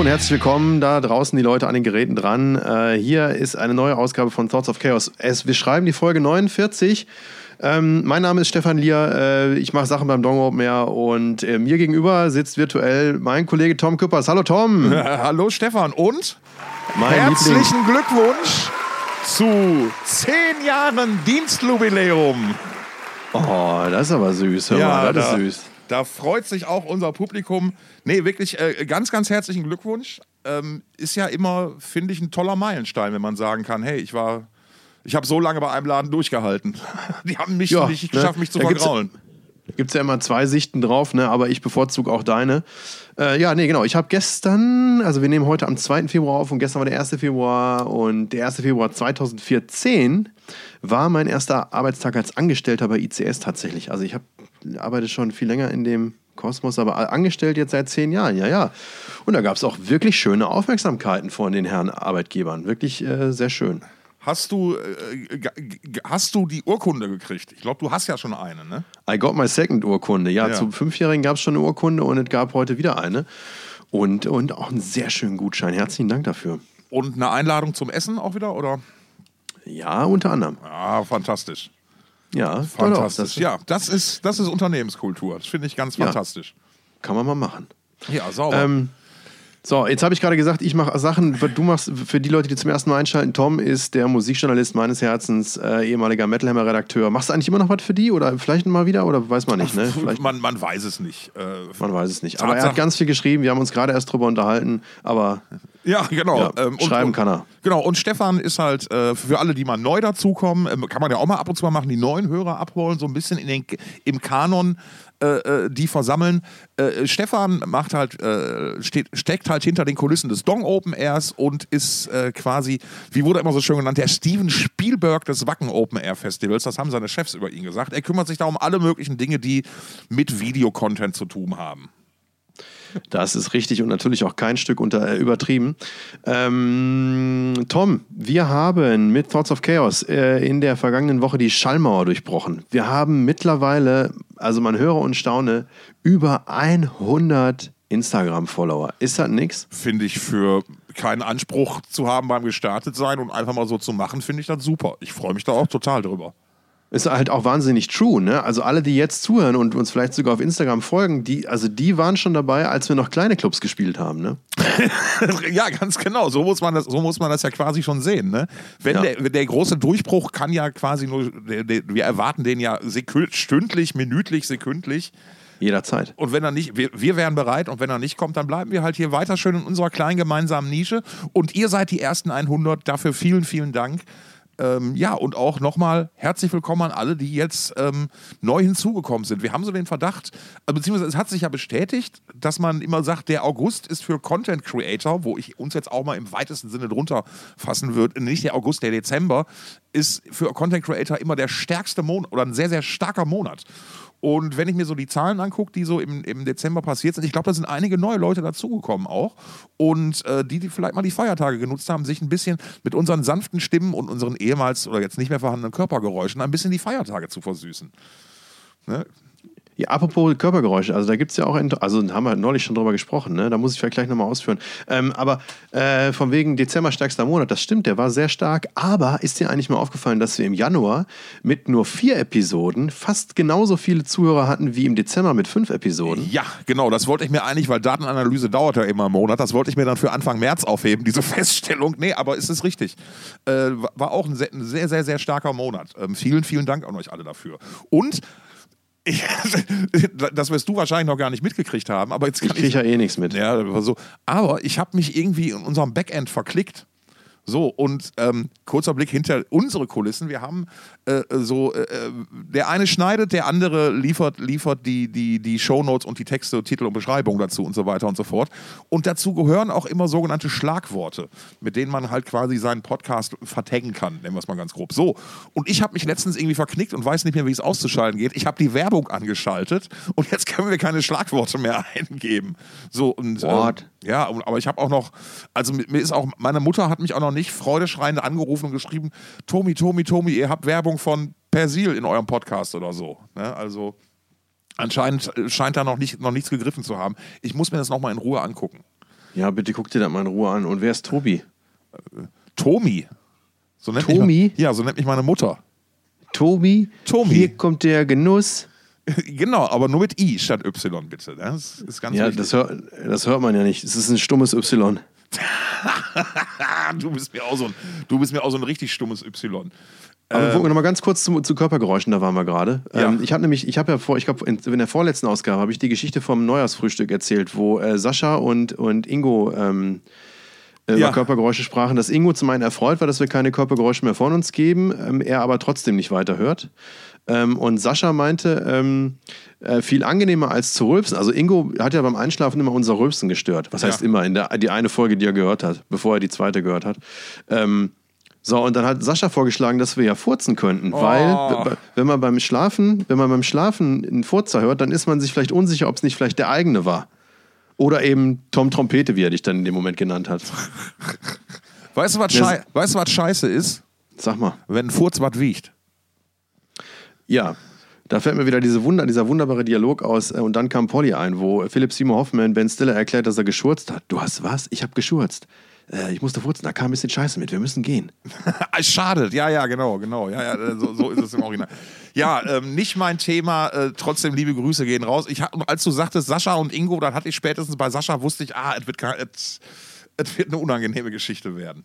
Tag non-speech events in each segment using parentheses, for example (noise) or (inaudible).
Hallo und herzlich willkommen da draußen, die Leute an den Geräten dran. Äh, hier ist eine neue Ausgabe von Thoughts of Chaos. Es, wir schreiben die Folge 49. Ähm, mein Name ist Stefan Lier, äh, ich mache Sachen beim Dong Open Air und äh, mir gegenüber sitzt virtuell mein Kollege Tom Küppers. Hallo Tom! (laughs) Hallo Stefan und Mein herzlichen Glückwunsch zu zehn Jahren Dienstjubiläum. Oh, das ist aber süß. Hör mal, das da, ist süß. Da freut sich auch unser Publikum. Nee, wirklich äh, ganz, ganz herzlichen Glückwunsch. Ähm, ist ja immer, finde ich, ein toller Meilenstein, wenn man sagen kann, hey, ich war, ich habe so lange bei einem Laden durchgehalten. (laughs) Die haben mich Ja, nicht ne? geschafft, mich zu Da vergraulen. Gibt es ja immer zwei Sichten drauf, ne? aber ich bevorzuge auch deine. Äh, ja, nee, genau. Ich habe gestern, also wir nehmen heute am 2. Februar auf und gestern war der 1. Februar und der 1. Februar 2014 war mein erster Arbeitstag als Angestellter bei ICS tatsächlich. Also ich hab, arbeite schon viel länger in dem Kosmos, aber angestellt jetzt seit zehn Jahren, ja, ja. Und da gab es auch wirklich schöne Aufmerksamkeiten von den Herren Arbeitgebern. Wirklich äh, sehr schön. Hast du, äh, hast du die Urkunde gekriegt? Ich glaube, du hast ja schon eine, ne? I got my second Urkunde. Ja, Ja. zum Fünfjährigen gab es schon eine Urkunde und es gab heute wieder eine. Und, und auch einen sehr schönen Gutschein. Herzlichen Dank dafür. Und eine Einladung zum Essen auch wieder, oder? Ja, unter anderem. Ah, fantastisch. Ja, auch. Fantastisch. Das ja, das ist, das ist Unternehmenskultur. Das finde ich ganz Ja. fantastisch. kann man mal machen. Ja, sauber. Ähm, so, jetzt habe ich gerade gesagt, ich mache Sachen, du machst für die Leute, die zum ersten Mal einschalten. Tom ist der Musikjournalist meines Herzens, äh, ehemaliger Metal Hammer Redakteur. Machst du eigentlich immer noch was für die oder vielleicht mal wieder oder weiß man nicht, ne? (laughs) Vielleicht, man, man weiß es nicht. Äh, man weiß es nicht. Aber er hat Tatsache- ganz viel geschrieben, wir haben uns gerade erst drüber unterhalten, aber ja, genau. Ja, Ähm, schreiben kann er. Genau, und Stefan ist halt äh, für alle, die mal neu dazukommen, ähm, kann man ja auch mal ab und zu mal machen, die neuen Hörer abholen, so ein bisschen in den, im Kanon äh, äh, die versammeln. Äh, Stefan macht halt, äh, steht, steckt halt hinter den Kulissen des Dong Open Airs und ist äh, quasi, wie wurde immer so schön genannt, der Steven Spielberg des Wacken Open Air Festivals. Das haben seine Chefs über ihn gesagt. Er kümmert sich da um alle möglichen Dinge, die mit Videocontent zu tun haben. Das ist richtig und natürlich auch kein Stück unter, äh, übertrieben. Ähm, Tom, wir haben mit Thoughts of Chaos äh, in der vergangenen Woche die Schallmauer durchbrochen. Wir haben mittlerweile, also man höre und staune, über 100 Instagram-Follower. Ist das nix? finde ich für keinen Anspruch zu haben beim gestartet sein und einfach mal so zu machen, finde ich das super. Ich freue mich da auch total drüber. Ist halt auch wahnsinnig true, ne? Also alle, die jetzt zuhören und uns vielleicht sogar auf Instagram folgen, die, also die waren schon dabei, als wir noch kleine Clubs gespielt haben, ne? (laughs) ja, ganz genau. So muss man das, so muss man das ja quasi schon sehen. Ne? Wenn Ja. der, der große Durchbruch kann ja quasi nur, der, der, wir erwarten den ja stündlich, minütlich, sekündlich. Jederzeit. Und wenn er nicht, wir, wir wären bereit und wenn er nicht kommt, dann bleiben wir halt hier weiter schön in unserer kleinen gemeinsamen Nische. Und ihr seid die ersten 100. Dafür vielen, vielen Dank. Ähm, ja, und auch nochmal herzlich willkommen an alle, die jetzt ähm, neu hinzugekommen sind. Wir haben so den Verdacht, äh, beziehungsweise es hat sich ja bestätigt, dass man immer sagt, der August ist für Content Creator, wo ich uns jetzt auch mal im weitesten Sinne drunter fassen würde, nicht der August, der Dezember, ist für Content Creator immer der stärkste Monat oder ein sehr, sehr starker Monat. Und wenn ich mir so die Zahlen angucke, die so im, im Dezember passiert sind, ich glaube, da sind einige neue Leute dazugekommen auch. Und äh, die, die vielleicht mal die Feiertage genutzt haben, sich ein bisschen mit unseren sanften Stimmen und unseren ehemals oder jetzt nicht mehr vorhandenen Körpergeräuschen ein bisschen die Feiertage zu versüßen. Ne? Ja, apropos Körpergeräusche, also da gibt es ja auch, also haben wir neulich schon drüber gesprochen, ne? da muss ich vielleicht gleich nochmal ausführen. Ähm, aber äh, von wegen Dezember stärkster Monat, das stimmt, der war sehr stark, aber ist dir eigentlich mal aufgefallen, dass wir im Januar mit nur vier Episoden fast genauso viele Zuhörer hatten wie im Dezember mit fünf Episoden? Ja, genau, das wollte ich mir eigentlich, weil Datenanalyse dauert ja immer einen Monat, das wollte ich mir dann für Anfang März aufheben, diese (laughs) Feststellung. Nee, aber ist es richtig. Äh, war auch ein sehr, ein sehr, sehr, sehr starker Monat. Ähm, vielen, vielen Dank an euch alle dafür. Und ich, (laughs) das wirst du wahrscheinlich noch gar nicht mitgekriegt haben, aber jetzt Ich kann kriege ja eh nichts mit. ja, so. Aber ich habe mich irgendwie in unserem Backend verklickt. So, und ähm, kurzer Blick hinter unsere Kulissen. Wir haben äh, so, äh, äh, der eine schneidet, der andere liefert, liefert die, die, die Shownotes und die Texte, Titel und Beschreibung dazu und so weiter und so fort. Und dazu gehören auch immer sogenannte Schlagworte, mit denen man halt quasi seinen Podcast vertaggen kann, nennen wir es mal ganz grob. So, und ich habe mich letztens irgendwie verknickt und weiß nicht mehr, wie es auszuschalten geht. Ich habe die Werbung angeschaltet und jetzt können wir keine Schlagworte mehr (laughs) eingeben. So, und. ähm, ja, aber ich habe auch noch, also mir ist auch, meine Mutter hat mich auch noch nicht freudeschreiend angerufen und geschrieben, Tomi, Tomi, Tomi, ihr habt Werbung von Persil in eurem Podcast oder so. Ne? Also anscheinend äh, scheint da noch, nicht, noch nichts gegriffen zu haben. Ich muss mir das nochmal in Ruhe angucken. Ja, bitte guck dir das mal in Ruhe an. Und wer ist Tobi? Tomi. So nennt Tomi? Mich, ja, so nennt mich meine Mutter. Tobi? Tomi. Hier kommt der Genuss. (laughs) genau, aber nur mit I statt Y, bitte. Das ist ganz Ja, wichtig. das, hör, das hört man ja nicht. Es ist ein stummes Y. (laughs) du, bist mir auch so ein, du bist mir auch so ein richtig stummes Y. Aber wir gucken noch mal ganz kurz zu, zu Körpergeräuschen, da waren wir gerade. Ja. Ähm, ich habe nämlich, ich habe ja vor, ich glaube, in, in der vorletzten Ausgabe habe ich die Geschichte vom Neujahrsfrühstück erzählt, wo äh, Sascha und, und Ingo ähm, äh, Ja. über Körpergeräusche sprachen, dass Ingo zum einen erfreut war, dass wir keine Körpergeräusche mehr von uns geben, ähm, er aber trotzdem nicht weiterhört. Ähm, und Sascha meinte, ähm, äh, viel angenehmer als zu rülpsen. Also Ingo hat ja beim Einschlafen immer unser Rülpsen gestört. Was heißt Ja. immer? In der, die eine Folge, die er gehört hat, bevor er die zweite gehört hat. Ähm, so, und dann hat Sascha vorgeschlagen, dass wir ja furzen könnten, weil Oh. w- wenn man beim Schlafen, wenn man beim Schlafen einen Furzer hört, dann ist man sich vielleicht unsicher, ob es nicht vielleicht der eigene war. Oder eben Tom Trompete, wie er dich dann in dem Moment genannt hat. Weißt du, was, schei weißt du, was scheiße ist? Sag mal. Wenn ein Furz was wiegt. Ja, da fällt mir wieder diese Wunder, dieser wunderbare Dialog aus äh, und dann kam Polly ein, wo Philipp Seymour Hoffman Ben Stiller erklärt, dass er geschurzt hat. Du hast was? Ich habe geschurzt. Äh, ich musste furzen, da kam ein bisschen Scheiße mit, wir müssen gehen. (laughs) Schade, ja, ja, genau, genau. Ja, ja, äh, so, so ist es im Original. Ja, ähm, nicht mein Thema, äh, trotzdem liebe Grüße gehen raus. Ich, als du sagtest Sascha und Ingo, dann hatte ich spätestens bei Sascha, wusste ich, ah, es wird, es wird eine unangenehme Geschichte werden.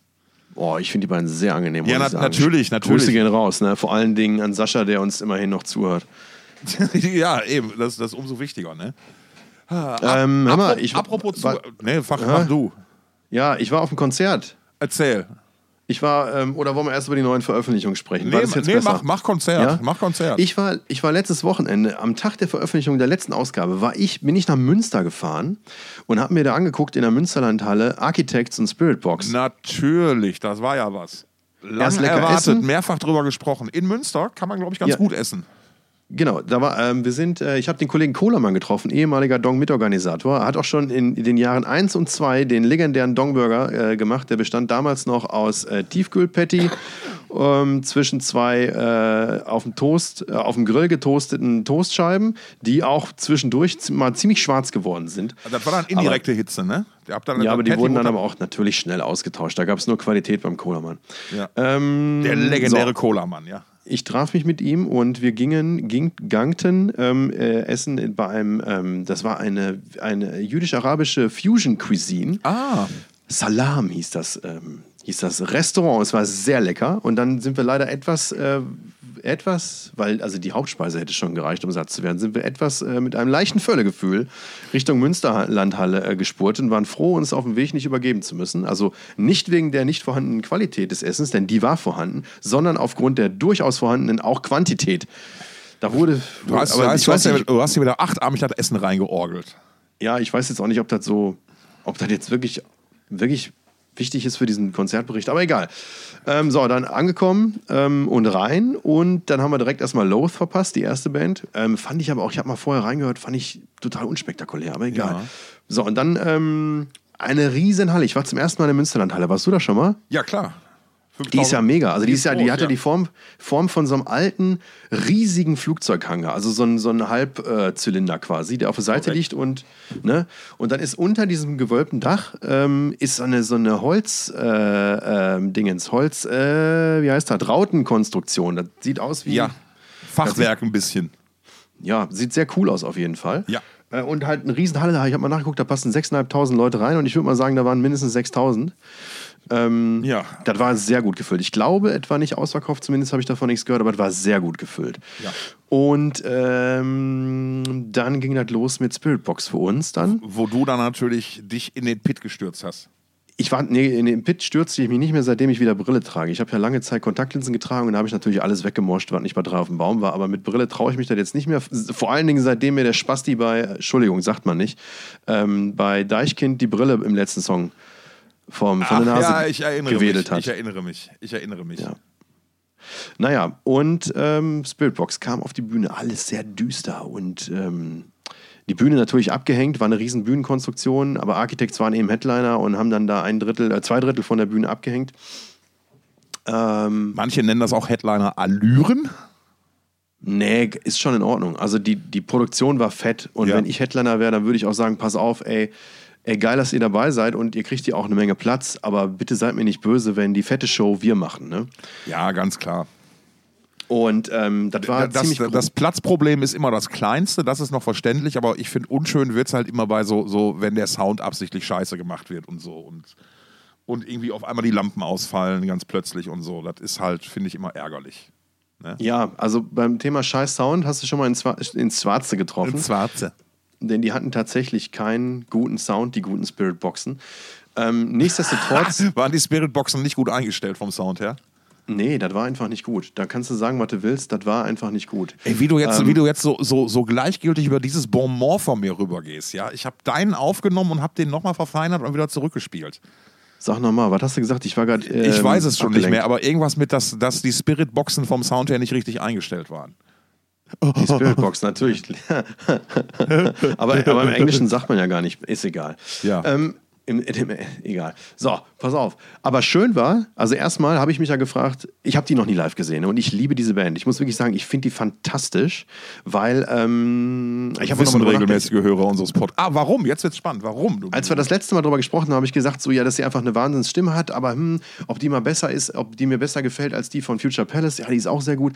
Oh, ich finde die beiden sehr angenehm. Ja, na- natürlich, natürlich. Grüße gehen raus, ne? Vor allen Dingen an Sascha, der uns immerhin noch zuhört. (laughs) ja, eben, das, das ist umso wichtiger, ne? Ähm, hör mal, Apro- ich, Apropos zu. war, Ne, fach, mach du. ja, ich war auf dem Konzert. Erzähl. Ich war, ähm, oder wollen wir erst über die neuen Veröffentlichungen sprechen? Nee, nee mach, mach Konzert. Ja? Mach Konzert. Ich war, ich war letztes Wochenende, am Tag der Veröffentlichung der letzten Ausgabe, war ich, bin ich nach Münster gefahren und habe mir da angeguckt in der Münsterlandhalle Architects und Spirit Box. Natürlich, das war ja was. Lang erwartet, essen. mehrfach drüber gesprochen. In Münster kann man, glaube ich, ganz Ja. gut essen. Genau, da war, ähm, wir sind, äh, ich habe den Kollegen Kohlermann getroffen, ehemaliger Dong-Mitorganisator. Hat auch schon in, in den Jahren 1 und 2 den legendären Dong-Burger äh, gemacht. Der bestand damals noch aus äh, Tiefkühlpatty (laughs) ähm, zwischen zwei äh, auf dem Toast, äh, auf dem Grill getoasteten Toastscheiben, die auch zwischendurch mal ziemlich schwarz geworden sind. Das war dann indirekte Hitze, ne? Ja, aber die Patty wurden dann aber auch natürlich schnell ausgetauscht. Da gab es nur Qualität beim Kohlermann. Ja. Ähm, Der legendäre so. Cola-Mann, ja. Ich traf mich mit ihm und wir gingen, ging, gangten ähm, äh, essen bei einem, ähm, das war eine, eine jüdisch-arabische Fusion-Cuisine. Ah, Salam hieß das, ähm, hieß das Restaurant. Es war sehr lecker. Und dann sind wir leider etwas, äh, etwas, weil also die Hauptspeise hätte schon gereicht, um satt zu werden, sind wir etwas äh, mit einem leichten Völlegefühl Richtung Münsterlandhalle äh, gespurt und waren froh, uns auf dem Weg nicht übergeben zu müssen. Also nicht wegen der nicht vorhandenen Qualität des Essens, denn die war vorhanden, sondern aufgrund der durchaus vorhandenen auch Quantität. Da wurde. du hast, aber du, hast, du, ja, du hast hier wieder achtarmig das Essen reingeorgelt. ja, ich weiß jetzt auch nicht, ob das so, ob das jetzt wirklich, wirklich wichtig ist für diesen Konzertbericht, aber egal. Ähm, so, dann angekommen ähm, und rein und dann haben wir direkt erstmal Loath verpasst, die erste Band. Ähm, fand ich aber auch, ich habe mal vorher reingehört, fand ich total unspektakulär, aber egal. Ja. So, und dann ähm, eine riesen Halle. Ich war zum ersten Mal in der Münsterlandhalle. Warst du da schon mal? Ja, klar. Die ist ja mega. Also die, ist ja, die groß, hat ja die Form, Form von so einem alten, riesigen Flugzeughanger. Also so ein, so ein Halbzylinder quasi, der auf der Seite Korrekt. liegt und, ne? und dann ist unter diesem gewölbten Dach ähm, ist so eine, so eine Holz, äh, Dingens, Holz, äh, wie heißt das, Rautenkonstruktion. Das sieht aus wie, Ja, Fachwerk ein bisschen. ja, sieht sehr cool aus auf jeden Fall. Ja. Äh, Und halt eine Riesenhalle, ich habe mal nachgeguckt, da passen 6.500 Leute rein und ich würde mal sagen, da waren mindestens 6.000. Ähm, Ja. Das war sehr gut gefüllt. Ich glaube, etwa nicht ausverkauft, zumindest habe ich davon nichts gehört, aber es war sehr gut gefüllt. Ja. Und ähm, dann ging das los mit Spiritbox für uns dann. Wo du dann natürlich dich in den Pit gestürzt hast. Ich war, nee, in den Pit stürzte ich mich nicht mehr, seitdem ich wieder Brille trage. Ich habe ja lange Zeit Kontaktlinsen getragen und da habe ich natürlich alles weggemoscht, was nicht bei drei auf dem Baum war. Aber mit Brille traue ich mich das jetzt nicht mehr. Vor allen Dingen, seitdem mir der Spasti bei, Entschuldigung, sagt man nicht, ähm, bei Deichkind die Brille im letzten Song vom, von der Ach, Nase ja, ich erinnere gewedelt mich. hat. Ich erinnere mich. Ich erinnere mich. Ja. Naja, und ähm, Spiritbox kam auf die Bühne, alles sehr düster und ähm, die Bühne natürlich abgehängt, war eine riesen Bühnenkonstruktion, aber Architects waren eben Headliner und haben dann da ein Drittel, äh, zwei Drittel von der Bühne abgehängt. Ähm, Manche nennen das auch Headliner Allüren. nee, ist schon in Ordnung. Also die, die Produktion war fett und Ja. wenn ich Headliner wäre, dann würde ich auch sagen, pass auf, ey, ey, geil, dass ihr dabei seid und ihr kriegt hier auch eine Menge Platz, aber bitte seid mir nicht böse, wenn die fette Show wir machen, ne? Ja, ganz klar. Und ähm, das war das, ziemlich das Platzproblem ist immer das kleinste, das ist noch verständlich, aber ich finde, unschön wird es halt immer bei so, so, wenn der Sound absichtlich scheiße gemacht wird und so. Und, und irgendwie auf einmal die Lampen ausfallen, ganz plötzlich und so. Das ist halt, finde ich, immer ärgerlich. Ne? Ja, also beim Thema Scheiß Sound hast du schon mal ins, ins Schwarze getroffen. Ins Schwarze. Denn die hatten tatsächlich keinen guten Sound, die guten Spirit-Boxen. Ähm, nichtsdestotrotz. (laughs) Waren die Spirit-Boxen nicht gut eingestellt vom Sound her? Nee, das war einfach nicht gut. Da kannst du sagen, was du willst, das war einfach nicht gut. Ey, wie du jetzt, ähm, wie du jetzt so, so, so gleichgültig über dieses Bonbon von mir rübergehst, ja? Ich habe deinen aufgenommen und habe den nochmal verfeinert und wieder zurückgespielt. Sag nochmal, was hast du gesagt? Ich war gerade. Ähm, ich weiß es schon abgelenkt. nicht mehr, aber irgendwas mit, dass, dass die Spirit-Boxen vom Sound her nicht richtig eingestellt waren. Die (laughs) Spiritbox, natürlich. (laughs) aber, aber im Englischen sagt man ja gar nicht, ist egal. Ja. Ähm, im, (laughs) im, egal. So, pass auf. Aber schön war, also erstmal habe ich mich ja gefragt, ich habe die noch nie live gesehen und ich liebe diese Band. Ich muss wirklich sagen, ich finde die fantastisch, weil ähm, ich habe noch regelmäßige Hörer unseres Podcasts. Ah, warum? Jetzt wird's spannend. Warum? Du Als wir das letzte Mal darüber gesprochen haben, habe ich gesagt, so ja, dass sie einfach eine Wahnsinnsstimme hat, aber hm, ob die mal besser ist, ob die mir besser gefällt als die von Future Palace, ja, die ist auch sehr gut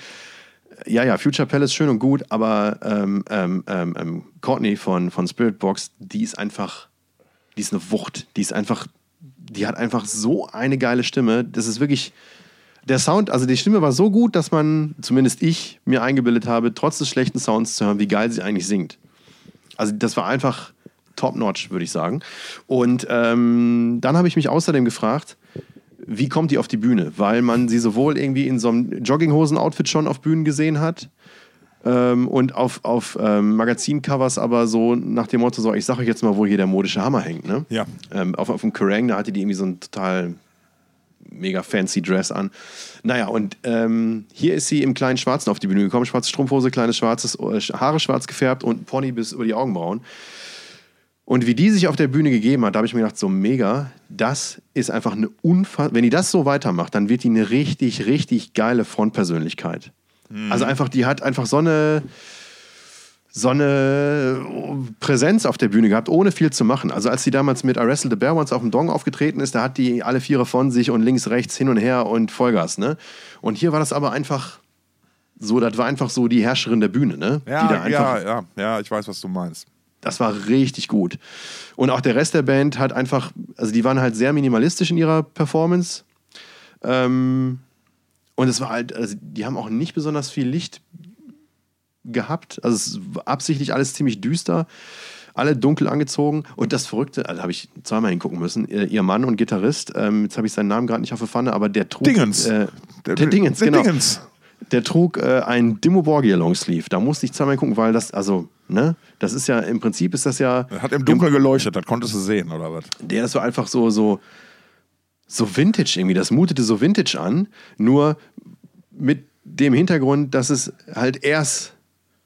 ja, ja, Future Palace schön und gut, aber ähm, ähm, ähm, ähm Courtney von, von Spirit Box, die ist einfach die ist eine Wucht. Die ist einfach, die hat einfach so eine geile Stimme. Das ist wirklich, der Sound, also die Stimme war so gut, dass man, zumindest ich, mir eingebildet habe, trotz des schlechten Sounds zu hören, wie geil sie eigentlich singt. Also das war einfach top-notch, würde ich sagen. Und ähm, dann habe ich mich außerdem gefragt, wie kommt die auf die Bühne? Weil man sie sowohl irgendwie in so einem Jogginghosen-Outfit schon auf Bühnen gesehen hat, ähm, und auf, auf ähm, Magazincovers aber so nach dem Motto, so, ich sag euch jetzt mal, wo hier der modische Hammer hängt. Ne? Ja. Ähm, auf, auf dem Kerrang, da hatte die irgendwie so ein total mega fancy Dress an. Naja, und ähm, hier ist sie im kleinen Schwarzen auf die Bühne gekommen. Schwarze Strumpfhose, kleines schwarzes, äh, Haare schwarz gefärbt und Pony bis über die Augenbrauen. Und wie die sich auf der Bühne gegeben hat, da habe ich mir gedacht, so mega, das ist einfach eine unfassbar. Wenn die das so weitermacht, dann wird die eine richtig, richtig geile Frontpersönlichkeit. Mhm. Also einfach, die hat einfach so eine, so eine Präsenz auf der Bühne gehabt, ohne viel zu machen. Also als sie damals mit I Wrestle the Bear Once auf dem Dong aufgetreten ist, da hat die alle Viere von sich und links, rechts, hin und her und Vollgas. Ne? Und hier war das aber einfach so, das war einfach so die Herrscherin der Bühne. Ne? Ja, ja, ja, ja, ich weiß, was du meinst. Das war richtig gut. Und auch der Rest der Band hat einfach, also die waren halt sehr minimalistisch in ihrer Performance. Ähm, und es war halt, also die haben auch nicht besonders viel Licht gehabt. Also es war absichtlich alles ziemlich düster. Alle dunkel angezogen. Und das Verrückte, also habe ich zweimal hingucken müssen, ihr Mann und Gitarrist, ähm, jetzt habe ich seinen Namen gerade nicht auf der Pfanne, aber der trug. Dingens. Äh, der, der, Dingens, der genau. Dingens. Der trug äh, ein Dimmu Borgir Longsleeve. Da musste ich zweimal gucken, weil das, also, ne, das ist ja im Prinzip ist das ja. Hat im Dunkeln geleuchtet, das konntest du sehen, oder was? Der ist so einfach so, so so Vintage irgendwie. Das mutete so Vintage an, nur mit dem Hintergrund, dass es halt erst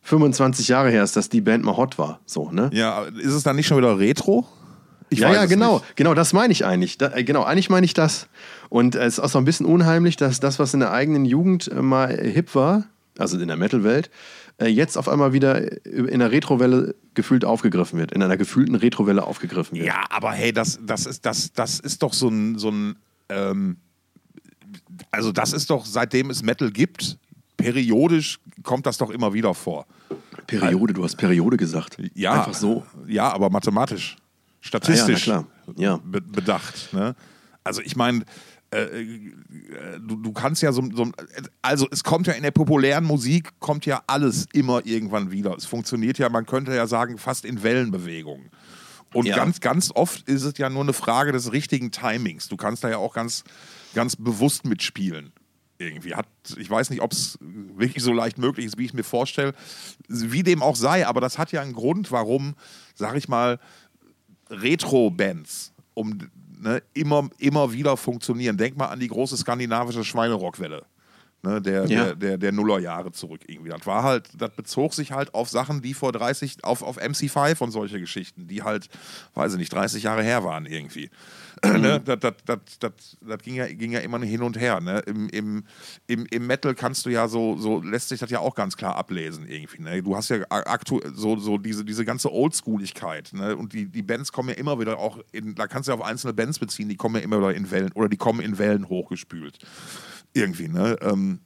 25 Jahre her ist, dass die Band mal hot war. So, ne? Ja, ist es dann nicht schon wieder Retro? Ich ja, ja, genau. Nicht. Genau, das meine ich eigentlich. Da, äh, genau, eigentlich meine ich das. Und es ist auch so ein bisschen unheimlich, dass das, was in der eigenen Jugend äh, mal hip war, also in der Metal-Welt, äh, jetzt auf einmal wieder in der Retrowelle gefühlt aufgegriffen wird, in einer gefühlten Retrowelle aufgegriffen wird. Ja, aber hey, das, das, ist, das, das ist doch so ein, so ein ähm, also das ist doch, seitdem es Metal gibt, periodisch kommt das doch immer wieder vor. Periode, du hast Periode gesagt. Ja, einfach so. Ja, aber mathematisch, statistisch ah, ja, ja. bedacht. Ne? Also ich meine, äh, äh, du, du kannst ja so, so, also es kommt ja in der populären Musik, kommt ja alles immer irgendwann wieder. Es funktioniert ja, man könnte ja sagen, fast in Wellenbewegungen. Und ja. ganz, ganz oft ist es ja nur eine Frage des richtigen Timings. Du kannst da ja auch ganz, ganz bewusst mitspielen. Irgendwie hat, ich weiß nicht, ob es wirklich so leicht möglich ist, wie ich es mir vorstelle. Wie dem auch sei, aber das hat ja einen Grund, warum, sag ich mal, Retro-Bands, um ne, immer, immer wieder funktionieren. Denk mal an die große skandinavische Schweinerockwelle. Ne, der, Ja. der, der, der Nullerjahre zurück irgendwie. Das war halt, das bezog sich halt auf Sachen, die vor 30, auf, auf MC5 und solche Geschichten, die halt, weiß ich nicht, 30 Jahre her waren irgendwie. (clears throat) ne? das, das, das, das, das ging, ja, ging ja immer hin und her. Ne? Im, im, im, Im Metal kannst du ja so, so, lässt sich das ja auch ganz klar ablesen irgendwie. Ne? Du hast ja aktuell so, so diese, diese ganze Oldschooligkeit. Ne? Und die, die Bands kommen ja immer wieder auch in, da kannst du ja auf einzelne Bands beziehen, die kommen ja immer wieder in Wellen oder die kommen in Wellen hochgespült. Irgendwie, ne? Ähm,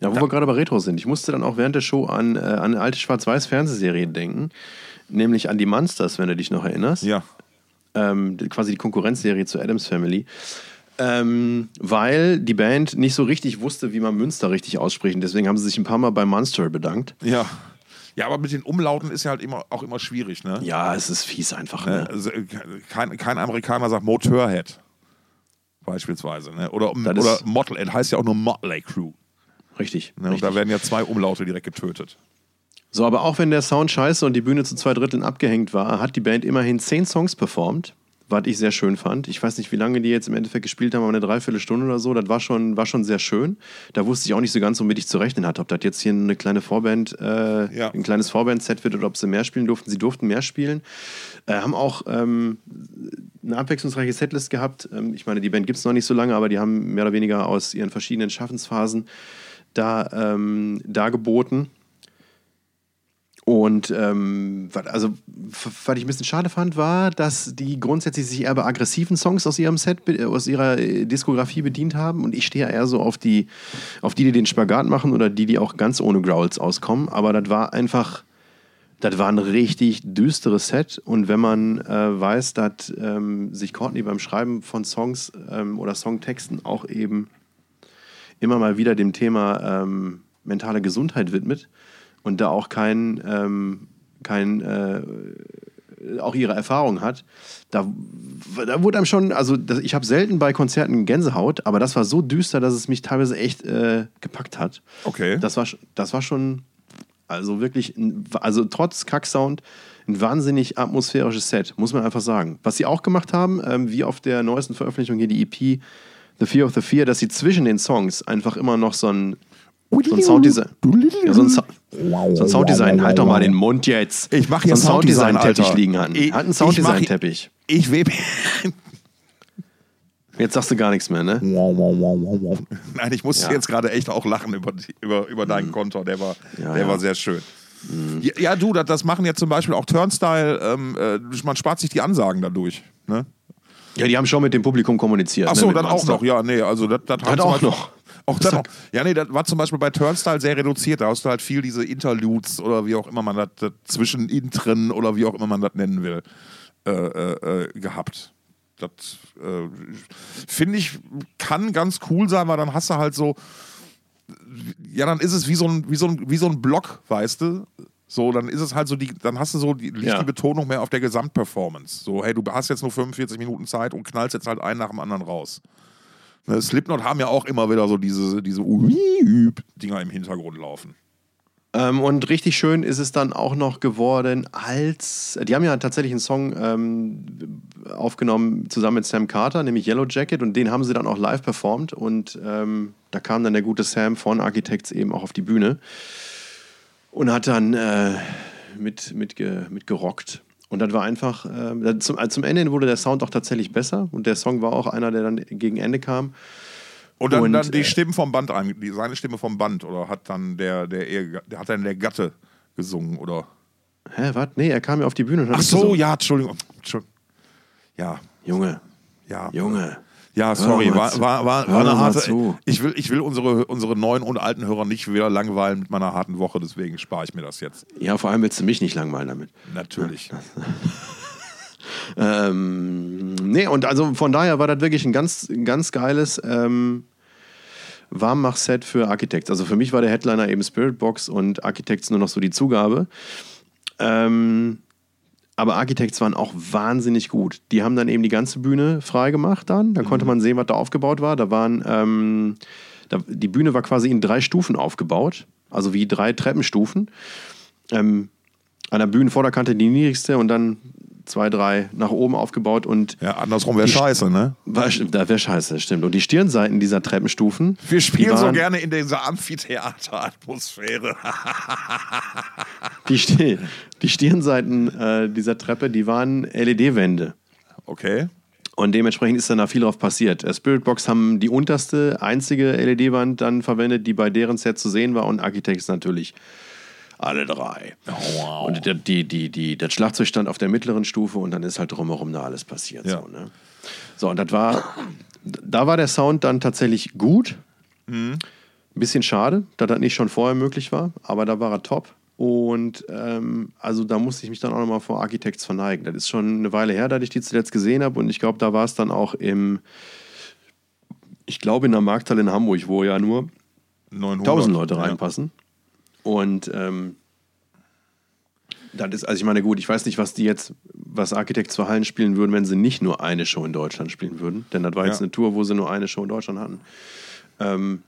Ja, wo wir gerade bei Retro sind. Ich musste dann auch während der Show an, äh, an eine alte Schwarz-Weiß-Fernsehserie denken. Nämlich an die Monsters, wenn du dich noch erinnerst. ja. ähm, quasi die Konkurrenzserie zu Adams Family. Ähm, weil die Band nicht so richtig wusste, wie man Münster richtig ausspricht. Und Deswegen haben sie sich ein paar Mal bei Monster bedankt. Ja. Ja, aber mit den Umlauten ist ja halt immer, auch immer schwierig, ne? Ja, es ist fies einfach. Ne? Ne? Also, äh, kein, kein Amerikaner sagt Motorhead. Beispielsweise. Ne? Oder, oder Motley, heißt ja auch nur Motley Crew. Richtig. Ne? Und richtig. da werden ja zwei Umlaute direkt getötet. So, aber auch wenn der Sound scheiße und die Bühne zu zwei Dritteln abgehängt war, hat die Band immerhin zehn Songs performt, was ich sehr schön fand. Ich weiß nicht, wie lange die jetzt im Endeffekt gespielt haben, aber eine Dreiviertelstunde oder so. Das war schon, war schon sehr schön. Da wusste ich auch nicht so ganz, womit ich zu rechnen hatte. Ob das jetzt hier eine kleine Vorband, äh, Ja. ein kleines Vorband-Set wird oder ob sie mehr spielen durften. Sie durften mehr spielen. Äh, haben auch ähm, eine abwechslungsreiche Setlist gehabt. Ähm, ich meine, die Band gibt es noch nicht so lange, aber die haben mehr oder weniger aus ihren verschiedenen Schaffensphasen da ähm, dargeboten. Und ähm, also, was ich ein bisschen schade fand, war, dass die grundsätzlich sich eher bei aggressiven Songs aus ihrem Set, be- aus ihrer äh, Diskografie bedient haben. Und ich stehe eher so auf die, auf die, die den Spagat machen oder die, die auch ganz ohne Growls auskommen. Aber das war einfach, das war ein richtig düsteres Set. Und wenn man äh, weiß, dass ähm, sich Courtney beim Schreiben von Songs ähm, oder Songtexten auch eben immer mal wieder dem Thema ähm, mentale Gesundheit widmet und da auch kein, ähm, kein äh, auch ihre Erfahrung hat, da, da wurde einem schon, also das, ich habe selten bei Konzerten Gänsehaut, aber das war so düster, dass es mich teilweise echt äh, gepackt hat. Okay. Das war, das war schon, also wirklich, ein- also trotz Kacksound, ein wahnsinnig atmosphärisches Set, muss man einfach sagen. Was sie auch gemacht haben, ähm, wie auf der neuesten Veröffentlichung hier, die EP The Fear of the Fear, dass sie zwischen den Songs einfach immer noch so ein, so ein Sounddesign. Ja, so ein, so ein Sounddesign, halt doch mal den Mund jetzt. Ich mach so hier einen Sounddesign, Sounddesign-Teppich liegen hatten. Ich- Hat einen ich Sounddesign-Teppich. Ich webe. (laughs) Jetzt sagst du gar nichts mehr, ne? Nein, ich musste Ja. jetzt gerade echt auch lachen über, über, über deinen Konto. Der war, Ja, der war sehr schön. Ja, ja, du, das, das machen jetzt zum Beispiel auch Turnstyle. Ähm, äh, man spart sich die Ansagen dadurch. Ne? Ja, die haben schon mit dem Publikum kommuniziert. Achso, ne, dann auch Monster. noch. Ja, nee, also das, das haben auch Beispiel- noch. Auch das noch. Ja, nee, das war zum Beispiel bei Turnstyle sehr reduziert. Da hast du halt viel diese Interludes oder wie auch immer man das, zwischen Intren oder wie auch immer man das nennen will, äh, äh, äh, gehabt. Das äh, finde ich, kann ganz cool sein, weil dann hast du halt so, ja, dann ist es wie so ein, wie so ein, wie so ein Block, weißt du? So, dann ist es halt so, die, dann hast du so die, Ja. die Betonung mehr auf der Gesamtperformance. So, hey, du hast jetzt nur 45 Minuten Zeit und knallst jetzt halt einen nach dem anderen raus. Ne, Slipknot haben ja auch immer wieder so diese, diese Dinger im Hintergrund laufen. Ähm, und richtig schön ist es dann auch noch geworden, als. Die haben ja tatsächlich einen Song ähm, aufgenommen zusammen mit Sam Carter, nämlich Yellow Jacket, und den haben sie dann auch live performt. Und ähm, da kam dann der gute Sam von Architects eben auch auf die Bühne und hat dann äh, mit, mit, mit gerockt. Und das war einfach, äh, zum, zum Ende hin wurde der Sound auch tatsächlich besser und der Song war auch einer, der dann gegen Ende kam. Und dann, Und, dann die äh, Stimmen vom Band, ein- die, seine Stimme vom Band, oder hat dann der, der, Ehe, der hat dann der Gatte gesungen, oder? Hä, was? Nee, er kam ja auf die Bühne und Ach so, gesungen. ja, Entschuldigung. Entschuldigung. Ja, Junge, ja. Junge. Ja, sorry, war, war, war, war eine harte. zu. Ich will, ich will unsere, unsere neuen und alten Hörer nicht wieder langweilen mit meiner harten Woche, deswegen spare ich mir das jetzt. Ja, vor allem willst du mich nicht langweilen damit. Natürlich. (laughs) Ähm, nee, und also von daher war das wirklich ein ganz, ganz geiles ähm, Warmmach-Set für Architects. Also für mich war der Headliner eben Spirit Box und Architects nur noch so die Zugabe. Ähm, aber Architects waren auch wahnsinnig gut. Die haben dann eben die ganze Bühne frei gemacht dann. Da konnte man sehen, was da aufgebaut war. Da waren, ähm, da, die Bühne war quasi in drei Stufen aufgebaut. Also wie drei Treppenstufen. Ähm, an der Bühnenvorderkante die niedrigste und dann zwei, drei nach oben aufgebaut und Ja, andersrum wäre scheiße, ne? war, da wäre scheiße, stimmt. Und die Stirnseiten dieser Treppenstufen. Wir spielen die so waren- gerne in dieser Amphitheater-Atmosphäre. (laughs) Die, die Stirnseiten äh, dieser Treppe, die waren LED-Wände. Okay. Und dementsprechend ist dann da viel drauf passiert. Äh, Spiritbox haben die unterste, einzige LED-Wand dann verwendet, die bei deren Set zu sehen war und Architects natürlich alle drei. wow. Und der, die, die, die, das Schlagzeug stand auf der mittleren Stufe und dann ist halt drumherum da alles passiert. Ja. So, ne? so, und das war, da war der Sound dann tatsächlich gut. Ein bisschen schade, dass das nicht schon vorher möglich war, aber da war er top. Und ähm, also da musste ich mich dann auch nochmal vor Architects verneigen. Das ist schon eine Weile her, dass ich die zuletzt gesehen habe. Und ich glaube, da war es dann auch im, ich glaube in der Markthalle in Hamburg, wo ja nur 900. 1000 Leute reinpassen. Und ähm, das ist, also ich meine, gut, ich weiß nicht, was die jetzt, was Architects für Hallen spielen würden, wenn sie nicht nur eine Show in Deutschland spielen würden. Denn das war jetzt Ja. eine Tour, wo sie nur eine Show in Deutschland hatten. Ähm,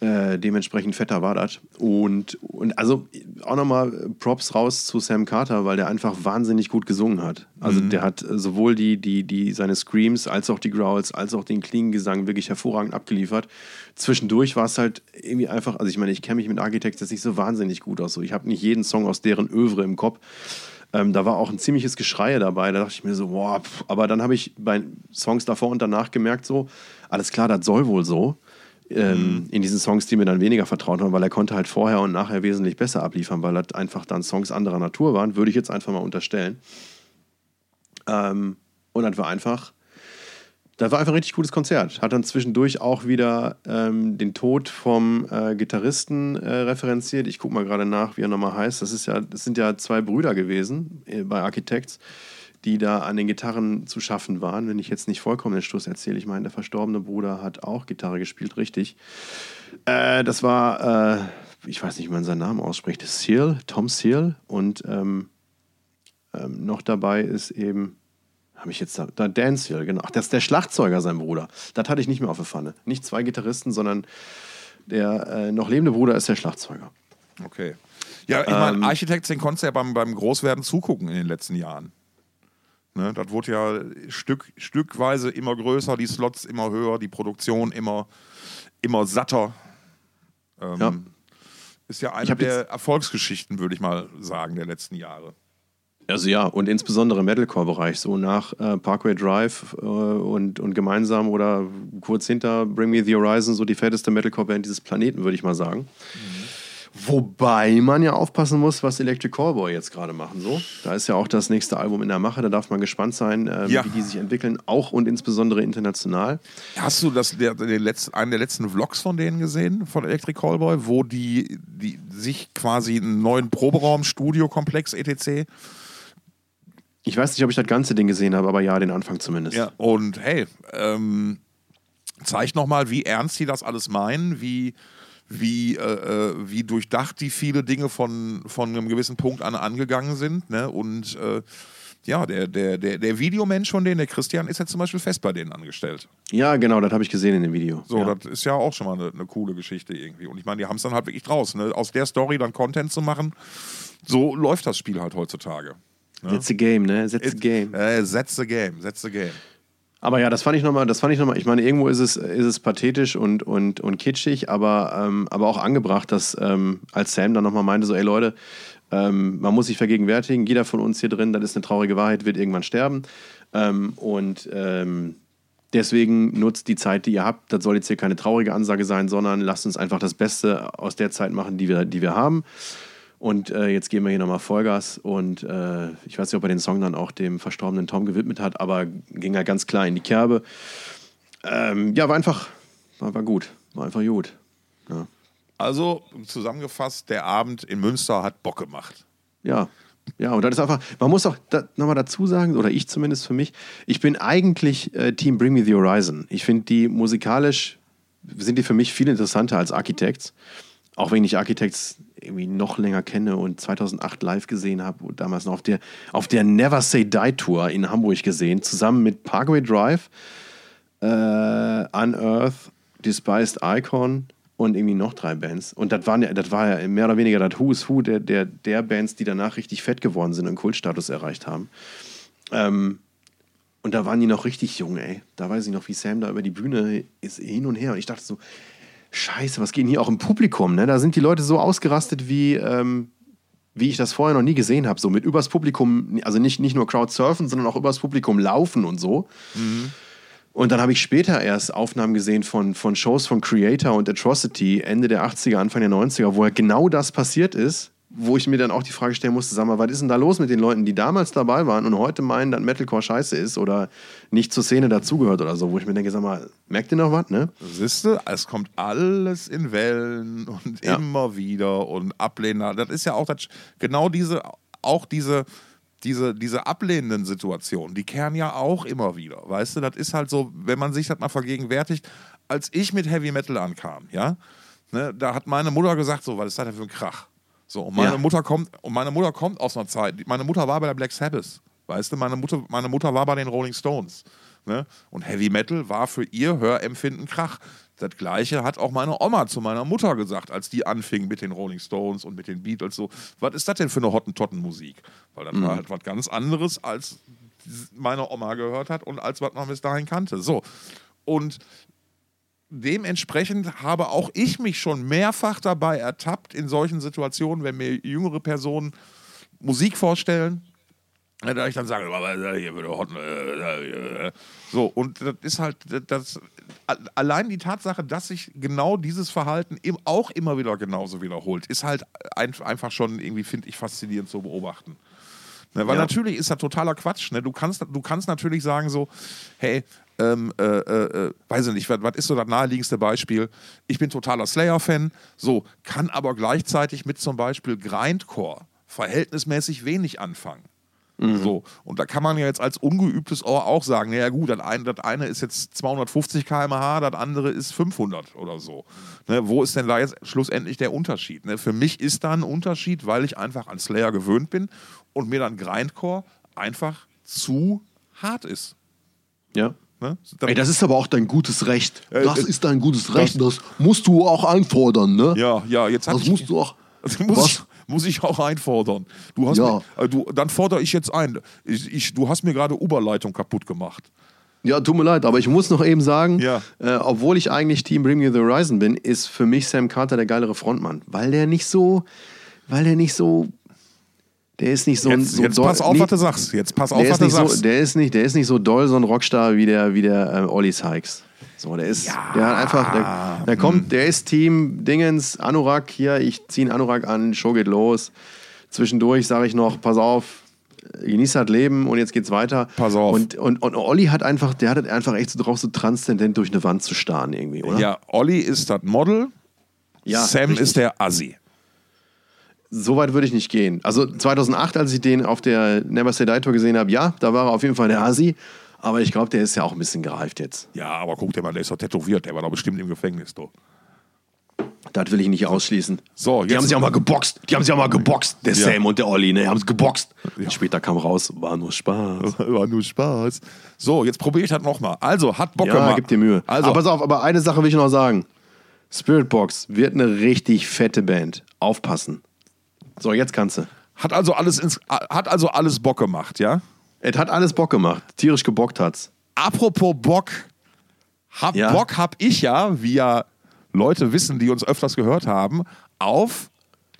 äh, dementsprechend fetter war das. Und, und also auch nochmal Props raus zu Sam Carter, weil der einfach wahnsinnig gut gesungen hat. Also der hat äh, sowohl die, die, die, seine Screams als auch die Growls, als auch den Klingengesang wirklich hervorragend abgeliefert. Zwischendurch war es halt irgendwie einfach, also ich meine, ich kenne mich mit Architects jetzt nicht so wahnsinnig gut aus. So. Ich habe nicht jeden Song aus deren Övre im Kopf. Ähm, da war auch ein ziemliches Geschrei dabei. Da dachte ich mir so, boah, pff. aber dann habe ich bei Songs davor und danach gemerkt, so, alles klar, das soll wohl so. Ähm, In diesen Songs, die mir dann weniger vertraut waren, weil er konnte halt vorher und nachher wesentlich besser abliefern, weil das einfach dann Songs anderer Natur waren, würde ich jetzt einfach mal unterstellen. Ähm, und das war einfach, das war einfach ein richtig gutes Konzert. Hat dann zwischendurch auch wieder ähm, den Tod vom äh, Gitarristen äh, referenziert. Ich gucke mal gerade nach, wie er nochmal heißt. Das, ist ja, das sind ja zwei Brüder gewesen äh, bei Architects, die da an den Gitarren zu schaffen waren. Wenn ich jetzt nicht vollkommen den Schluss erzähle, ich meine, der verstorbene Bruder hat auch Gitarre gespielt, richtig. Äh, das war, äh, ich weiß nicht, wie man seinen Namen ausspricht, Seal, Tom Seal. Und ähm, ähm, noch dabei ist eben, habe ich jetzt da, da Dan Seal, genau. Ach, das ist der Schlagzeuger, sein Bruder. Das hatte ich nicht mehr auf der Pfanne. Nicht zwei Gitarristen, sondern der äh, noch lebende Bruder ist der Schlagzeuger. Okay. Ja, ich meine, Architects, den konntest du ja beim, beim Großwerden zugucken in den letzten Jahren. Ne, das wurde ja Stück, stückweise immer größer, die Slots immer höher, die Produktion immer, immer satter. Ähm, Ja. Ist ja eine der Erfolgsgeschichten, würde ich mal sagen, der letzten Jahre. Also ja, und insbesondere im Metalcore-Bereich, so nach äh, Parkway Drive äh, und, und gemeinsam oder kurz hinter Bring Me the Horizon, so die fetteste Metalcore-Band dieses Planeten, würde ich mal sagen. Wobei man ja aufpassen muss, was Electric Callboy jetzt gerade machen. So. Da ist ja auch das nächste Album in der Mache, da darf man gespannt sein, ähm, Ja. wie die sich entwickeln, auch und insbesondere international. Hast du das, der, den letzten, einen der letzten Vlogs von denen gesehen, von Electric Callboy, wo die, die sich quasi einen neuen Proberaum, Studiokomplex, etc. Ich weiß nicht, ob ich das ganze Ding gesehen habe, aber ja, den Anfang zumindest. Ja, und hey, ähm, zeigt nochmal, wie ernst die das alles meinen, wie, wie, äh, äh, wie durchdacht die viele Dinge von, von einem gewissen Punkt an angegangen sind. Ne? Und äh, ja, der, der, der, der Videomensch von denen, der Christian, ist jetzt zum Beispiel fest bei denen angestellt. Ja, genau, das habe ich gesehen in dem Video. So, ja. das ist ja auch schon mal eine, eine coole Geschichte irgendwie. Und ich meine, die haben es dann halt wirklich draus, ne? aus der Story dann Content zu machen. So läuft das Spiel halt heutzutage. That's the game, ne? That's the game. Äh, that's the game, that's the game. Aber ja, das fand ich nochmal, das fand ich nochmal, ich meine, irgendwo ist es, ist es pathetisch und, und, und kitschig, aber, ähm, aber auch angebracht, dass ähm, als Sam dann nochmal meinte, so, ey Leute, ähm, man muss sich vergegenwärtigen, jeder von uns hier drin, das ist eine traurige Wahrheit, wird irgendwann sterben. Ähm, und ähm, deswegen nutzt die Zeit, die ihr habt. Das soll jetzt hier keine traurige Ansage sein, sondern lasst uns einfach das Beste aus der Zeit machen, die wir, die wir haben. Und äh, jetzt geben wir hier nochmal Vollgas. Und äh, ich weiß nicht, ob er den Song dann auch dem verstorbenen Tom gewidmet hat, aber ging halt ganz klar in die Kerbe. Ähm, ja, war einfach, war, war gut. War einfach gut. Ja. Also zusammengefasst, der Abend in Münster hat Bock gemacht. Ja. Ja, und das ist einfach, man muss auch da, nochmal dazu sagen, oder ich zumindest für mich, ich bin eigentlich äh, Team Bring Me the Horizon. Ich finde die musikalisch, sind die für mich viel interessanter als Architects. Auch wenn ich Architects irgendwie noch länger kenne und 2008 live gesehen habe und damals noch auf der, auf der Never Say Die Tour in Hamburg gesehen, zusammen mit Parkway Drive, äh, Unearth, Despised Icon und irgendwie noch drei Bands. Und das, waren das war ja mehr oder weniger das Who's Who der, der, der Bands, die danach richtig fett geworden sind und Kultstatus erreicht haben. Ähm, und da waren die noch richtig jung, ey. Da weiß ich noch, wie Sam da über die Bühne ist, hin und her. Und ich dachte so, scheiße, was geht denn hier auch im Publikum? Ne? Da sind die Leute so ausgerastet, wie, ähm, wie ich das vorher noch nie gesehen habe. So mit übers Publikum, also nicht, nicht nur Crowdsurfen, sondern auch übers Publikum laufen und so. Und dann habe ich später erst Aufnahmen gesehen von, von Shows von Creator und Atrocity, Ende der 80er, Anfang der 90er, wo ja genau das passiert ist, wo ich mir dann auch die Frage stellen musste, sag mal, was ist denn da los mit den Leuten, die damals dabei waren und heute meinen, dass Metalcore scheiße ist oder nicht zur Szene dazugehört oder so, wo ich mir denke, sag mal, merkt ihr noch was, ne? Siehst du, es kommt alles in Wellen und Ja. immer wieder und Ablehner. Das ist ja auch das, genau diese, auch diese, diese, diese ablehnenden Situationen, die kehren ja auch immer wieder. Weißt du, das ist halt so, wenn man sich das mal vergegenwärtigt, als ich mit Heavy Metal ankam, ja, ne, da hat meine Mutter gesagt, so, was ist das denn für ein Krach? So, und meine Ja. Mutter kommt, und meine Mutter kommt aus einer Zeit, meine Mutter war bei der Black Sabbath. Weißt du, meine Mutter, meine Mutter war bei den Rolling Stones. Ne? Und Heavy Metal war für ihr Hörempfinden Krach. Das gleiche hat auch meine Oma zu meiner Mutter gesagt, als die anfing mit den Rolling Stones und mit den Beatles. So, was ist das denn für eine Hottentotten-Musik? Weil das war halt was ganz anderes, als meine Oma gehört hat und als was man bis dahin kannte. So. Und dementsprechend habe auch ich mich schon mehrfach dabei ertappt in solchen Situationen, wenn mir jüngere Personen Musik vorstellen, ja, da ich dann sage, äh, hier würde Hot, äh, äh, so und das ist halt das allein die Tatsache, dass sich genau dieses Verhalten eben auch immer wieder genauso wiederholt, ist halt ein, einfach schon irgendwie finde ich faszinierend zu beobachten. Ne, weil Ja. natürlich ist das totaler Quatsch. Ne? Du, kannst, du kannst natürlich sagen so, hey, ähm, äh, äh, äh, weiß ich nicht, was, was ist so das naheliegendste Beispiel? Ich bin totaler Slayer-Fan, so, kann aber gleichzeitig mit zum Beispiel Grindcore verhältnismäßig wenig anfangen. So, und da kann man ja jetzt als ungeübtes Ohr auch sagen, naja gut, das eine, das eine ist jetzt 250 km/h, das andere ist 500 oder so. Ne, wo ist denn da jetzt schlussendlich der Unterschied? Ne, für mich ist da ein Unterschied, weil ich einfach an Slayer gewöhnt bin und mir dann Grindcore einfach zu hart ist. Ja. Ne? Ey, das ist aber auch dein gutes Recht. Äh, Das das- ist dein gutes Recht, das musst du auch einfordern, ne? ja, ja, jetzt Das musst du auch. (laughs) Muss, ich, muss ich auch einfordern. Du hast Ja. mir, äh, du, dann fordere ich jetzt ein. Ich, ich, du hast mir gerade Oberleitung kaputt gemacht. Ja, tut mir leid, aber ich muss noch eben sagen, Ja. äh, obwohl ich eigentlich Team Bring Me the Horizon bin, ist für mich Sam Carter der geilere Frontmann, weil der nicht so, weil der nicht so, der ist nicht so ein Jetzt, so jetzt doll- pass auf, nee, was du sagst. Jetzt pass auf, der was ist du nicht so, sagst. der ist nicht, der ist nicht so doll so ein Rockstar wie der wie der äh, Olli Sykes. So, der ist, der hat einfach, der, der kommt, der ist Team Dingens Anorak hier, ich ziehe einen Anorak an, Show geht los. Zwischendurch sage ich noch, pass auf, genieß das Leben und jetzt geht's weiter. Pass auf. Und, und, und Olli hat einfach, der hat einfach echt so drauf, so transzendent durch eine Wand zu starren irgendwie, oder? Ja, Olli ist das Model, Ja, Sam richtig. ist der Assi. So weit würde ich nicht gehen. Also 2008, als ich den auf der Never Say Die Tour gesehen habe, ja, da war er auf jeden Fall der Asi. Aber ich glaube, der ist ja auch ein bisschen gereift jetzt. Ja, aber guck dir mal, der ist doch tätowiert, der war doch bestimmt im Gefängnis, du. Das will ich nicht ausschließen. So, die haben sich auch mal geboxt. Die haben sich auch mal geboxt. Der Ja. Sam und der Olli, ne? Die haben es geboxt. Und später kam raus, war nur Spaß. (laughs) War nur Spaß. So, jetzt probiere ich das nochmal. Also, hat Bock Ja, gemacht. gib dir Mühe. Also, aber pass auf, aber eine Sache will ich noch sagen. Spirit Box wird eine richtig fette Band. Aufpassen. So, jetzt kannst du. hat, also alles ins, hat also alles Bock gemacht, ja? Es hat alles Bock gemacht. Tierisch gebockt hat's. Apropos Bock. Hab Ja. Bock hab ich ja, wie ja Leute wissen, die uns öfters gehört haben, auf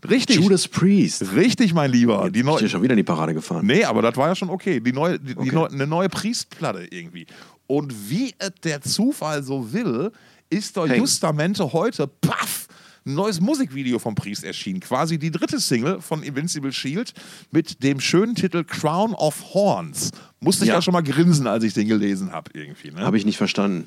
richtig. Judas Priest. Richtig, mein Lieber. Die Ich bin schon wieder in die Parade gefahren. Nee, aber das war ja schon okay. Die neue, die, die Okay. neue, eine neue Priestplatte irgendwie. Und wie es der Zufall so will, ist doch Hey. justamente heute, paff, ein neues Musikvideo vom Priest erschienen. Quasi die dritte Single von Invincible Shield mit dem schönen Titel Crown of Horns. Musste ich ja, Ja. schon mal grinsen, als ich den gelesen habe irgendwie. Ne? Habe ich nicht verstanden.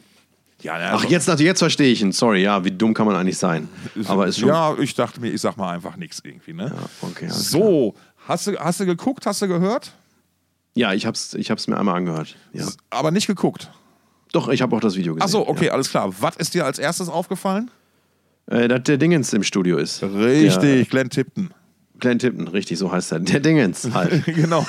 ja, ne, Ach, also- jetzt, jetzt verstehe ich ihn. Sorry, ja, wie dumm kann man eigentlich sein? Aber ist schon. Ja, ich dachte mir, ich sag mal einfach nichts irgendwie. Ne? Ja, okay, so, hast du, hast du geguckt, hast du gehört? Ja, ich hab's, ich hab's mir einmal angehört. Ja. Aber nicht geguckt. Doch, ich habe auch das Video gesehen. Ach so, okay, alles klar. Was ist dir als erstes aufgefallen? Äh, dass der Dingens im Studio ist. Richtig, Glenn Tipton. Der Glenn Tipton, richtig, so heißt er. Der Dingens halt. (laughs) genau.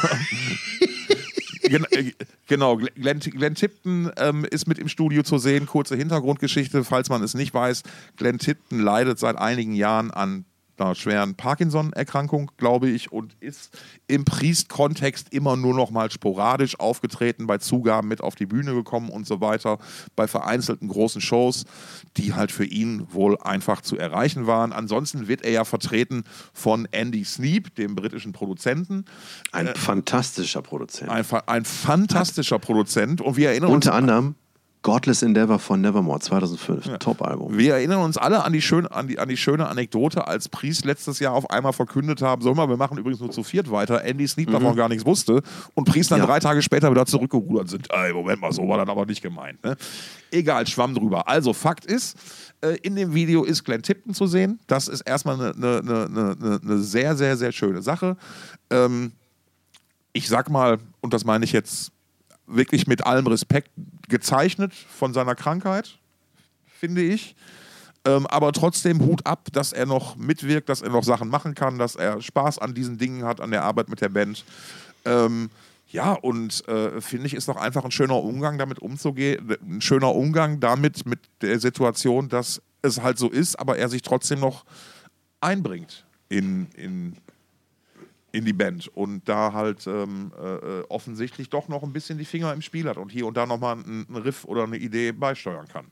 Gen äh, genau, Glenn, Glenn Tipton ähm, ist mit im Studio zu sehen. Kurze Hintergrundgeschichte, falls man es nicht weiß. Glenn Tipton leidet seit einigen Jahren an einer schweren Parkinson-Erkrankung, glaube ich, und ist im Priest-Kontext immer nur noch mal sporadisch aufgetreten, bei Zugaben mit auf die Bühne gekommen und so weiter, bei vereinzelten großen Shows, die halt für ihn wohl einfach zu erreichen waren. Ansonsten wird er ja vertreten von Andy Sneap, dem britischen Produzenten. Ein fantastischer Produzent. Ein, ein fantastischer Produzent und wir erinnern uns Unter anderem Godless Endeavor von Nevermore 2005. Top-Album. Wir erinnern uns alle an die, schöne, an, die, an die schöne Anekdote, als Priest letztes Jahr auf einmal verkündet haben, so mal, wir machen übrigens nur zu viert weiter, Andy Sneap davon gar nichts wusste und Priest dann Ja. drei Tage später wieder zurückgerudert sind. Ey, Moment mal, so war das aber nicht gemeint. Ne? Egal, schwamm drüber. Also Fakt ist, äh, in dem Video ist Glenn Tipton zu sehen. Das ist erstmal eine ne, ne, ne, ne, ne sehr, sehr, sehr schöne Sache. Ähm, ich sag mal, und das meine ich jetzt wirklich mit allem Respekt, gezeichnet von seiner Krankheit, finde ich. Ähm, aber trotzdem Hut ab, dass er noch mitwirkt, dass er noch Sachen machen kann, dass er Spaß an diesen Dingen hat, an der Arbeit mit der Band. Ähm, ja, und äh, finde ich, ist doch einfach ein schöner Umgang damit umzugehen, ein schöner Umgang damit mit der Situation, dass es halt so ist, aber er sich trotzdem noch einbringt in, in, in die Band und da halt ähm, äh, äh, offensichtlich doch noch ein bisschen die Finger im Spiel hat und hier und da nochmal einen, einen Riff oder eine Idee beisteuern kann.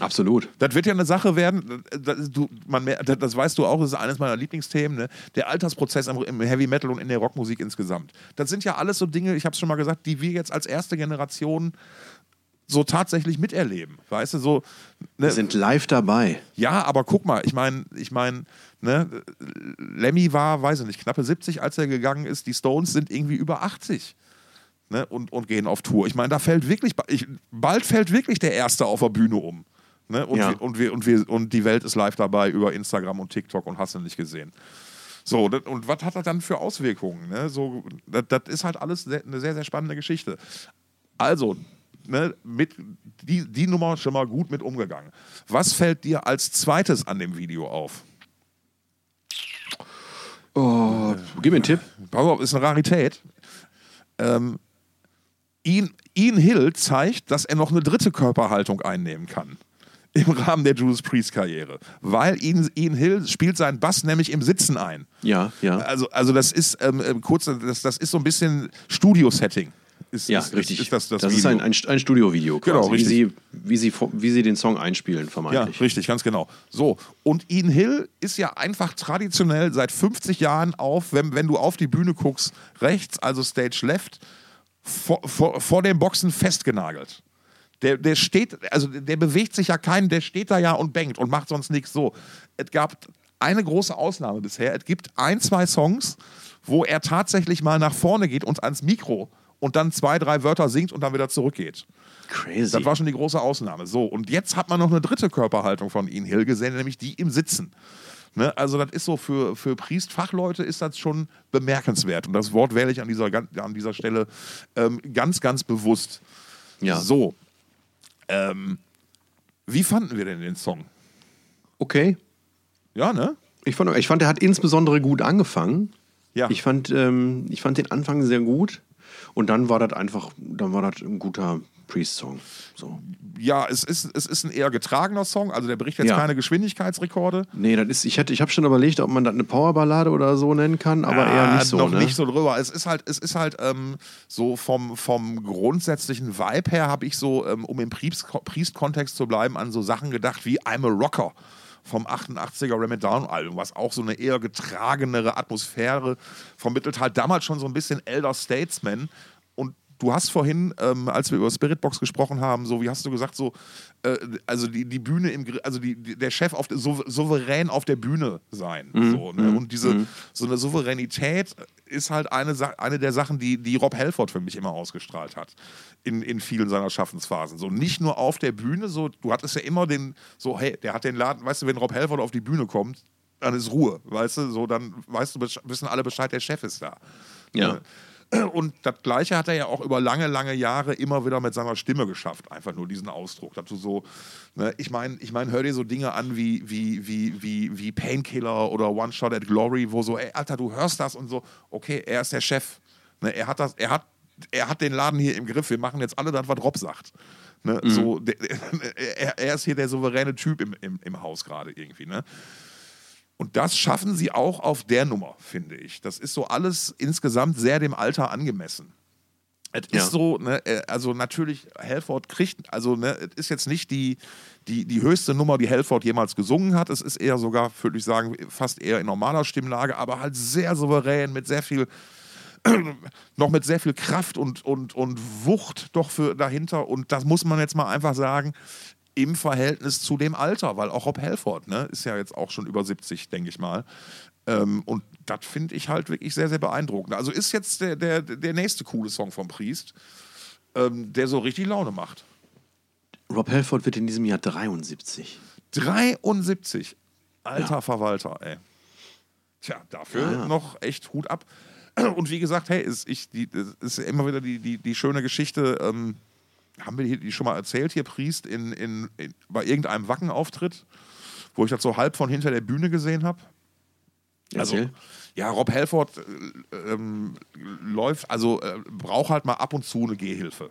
Absolut. Das wird ja eine Sache werden, das, du, man, das, das weißt du auch, das ist eines meiner Lieblingsthemen, ne? der Altersprozess im, im Heavy Metal und in der Rockmusik insgesamt. Das sind ja alles so Dinge, ich habe es schon mal gesagt, die wir jetzt als erste Generation so tatsächlich miterleben. Weißt du, so. Ne? Wir sind live dabei. Ja, aber guck mal, ich meine, ich meine, ne, Lemmy war, weiß ich nicht, knappe 70, als er gegangen ist. Die Stones sind irgendwie über 80. Ne, und, und gehen auf Tour. Ich meine, da fällt wirklich, ich, bald fällt wirklich der Erste auf der Bühne um. Ne? Und, Ja. wir, und, wir, und, wir, und die Welt ist live dabei über Instagram und TikTok und hast du nicht gesehen. So, und was hat das dann für Auswirkungen? Ne? So, das, das ist halt alles sehr, eine sehr, sehr spannende Geschichte. Also, ne, mit die, die Nummer schon mal gut mit umgegangen. Was fällt dir als zweites an dem Video auf? Oh, gib mir einen Tipp. Pass auf, ist eine Rarität. Ähm, Ian, Ian Hill zeigt, dass er noch eine dritte Körperhaltung einnehmen kann. Im Rahmen der Judas Priest-Karriere. Weil Ian, Ian Hill spielt seinen Bass nämlich im Sitzen ein. Ja, ja. Also, also das ist ähm, ähm, kurz, das, das ist so ein bisschen Studio-Setting. Ist, Ja, ist, richtig. Ist, ist das das, ist Video. ein, ein, ein Studiovideo, quasi, Genau, wie, richtig. sie, wie, sie, wie sie den Song einspielen, Ja, vermeintlich. richtig, ganz genau. So, und Ian Hill ist ja einfach traditionell seit 50 Jahren auf, wenn, wenn du auf die Bühne guckst, rechts, also Stage Left, vor, vor, vor den Boxen festgenagelt. Der, der steht, also der bewegt sich ja keinen, der steht da ja und bangt und macht sonst nichts so. Es gab eine große Ausnahme bisher. Es gibt ein, zwei Songs, wo er tatsächlich mal nach vorne geht und ans Mikro und dann zwei, drei Wörter singt und dann wieder zurückgeht. Crazy. Das war schon die große Ausnahme. So, und jetzt hat man noch eine dritte Körperhaltung von Ian Hill gesehen, nämlich die im Sitzen. Ne? Also, das ist so für, für Priest-Fachleute ist das schon bemerkenswert. Und das Wort wähle ich an dieser, an dieser Stelle ähm, ganz, ganz bewusst. ja. So. Ähm, wie fanden wir denn den Song? Okay. Ja, ne? Ich fand, ich fand, er hat insbesondere gut angefangen. Ja. Ich fand, ähm, ich fand den Anfang sehr gut. Und dann war das einfach, dann war das ein guter Priest-Song. So. Ja, es ist, es ist ein eher getragener Song, also der bricht jetzt Ja. keine Geschwindigkeitsrekorde. Nee, das ist, ich hätte, ich habe schon überlegt, ob man das eine Powerballade oder so nennen kann, aber Ja, eher nicht so. Noch ne? nicht so drüber. Es ist halt, es ist halt ähm, so vom, vom grundsätzlichen Vibe her, habe ich so, ähm, um im Priest- Priest-Kontext zu bleiben, an so Sachen gedacht wie I'm a Rocker vom 88er Ram Down Album, was auch so eine eher getragenere Atmosphäre vermittelt hat. Damals schon so ein bisschen Elder Statesman. Du hast vorhin, ähm, als wir über Spiritbox gesprochen haben, so wie hast du gesagt, so, äh, also die, die Bühne im, also die, der Chef auf sou- souverän auf der Bühne sein. So, ne? Und diese, so eine Souveränität ist halt eine, Sa eine der Sachen, die, die Rob Halford für mich immer ausgestrahlt hat. In, in vielen seiner Schaffensphasen. So nicht nur auf der Bühne, so, du hattest ja immer den, so, hey, der hat den Laden, weißt du, wenn Rob Halford auf die Bühne kommt, dann ist Ruhe, weißt du, so, dann weißt du, wissen alle Bescheid, der Chef ist da. Ja. Und das Gleiche hat er ja auch über lange, lange Jahre immer wieder mit seiner Stimme geschafft. Einfach nur diesen Ausdruck. Dass du so, ne, ich meine, ich mein, hör dir so Dinge an wie, wie, wie, wie, wie Painkiller oder One Shot at Glory, wo so, ey, Alter, du hörst das und so, okay, er ist der Chef. Ne, er hat das, er hat er hat den Laden hier im Griff, wir machen jetzt alle das, was Rob sagt. Ne? So, der, (laughs) er, er ist hier der souveräne Typ im, im, im Haus gerade irgendwie. Ne? Und das schaffen sie auch auf der Nummer, finde ich. Das ist so alles insgesamt sehr dem Alter angemessen. Es Ja. ist so, ne, äh, also natürlich, Halford kriegt, also ne, es ist jetzt nicht die, die, die höchste Nummer, die Halford jemals gesungen hat. Es ist eher sogar, würde ich sagen, fast eher in normaler Stimmlage, aber halt sehr souverän, mit sehr viel, (clears throat) noch mit sehr viel Kraft und, und, und Wucht doch für dahinter. Und das muss man jetzt mal einfach sagen, im Verhältnis zu dem Alter, weil auch Rob Halford ne, ist ja jetzt auch schon über 70, denke ich mal. Ähm, und das finde ich halt wirklich sehr, sehr beeindruckend. Also ist jetzt der, der, der nächste coole Song vom Priest, ähm, der so richtig Laune macht. Rob Halford wird in diesem Jahr 73. 73. Alter Ja. Verwalter, ey. Tja, dafür Ja, noch echt Hut ab. Und wie gesagt, hey, ist, ich, die, ist immer wieder die, die, die schöne Geschichte. Ähm, haben wir die, schon mal erzählt hier, Priest, in, in, in, bei irgendeinem Wackenauftritt, wo ich das so halb von hinter der Bühne gesehen habe? Also, Erzähl. ja, Rob Halford äh, ähm, läuft, also äh, braucht halt mal ab und zu eine Gehhilfe.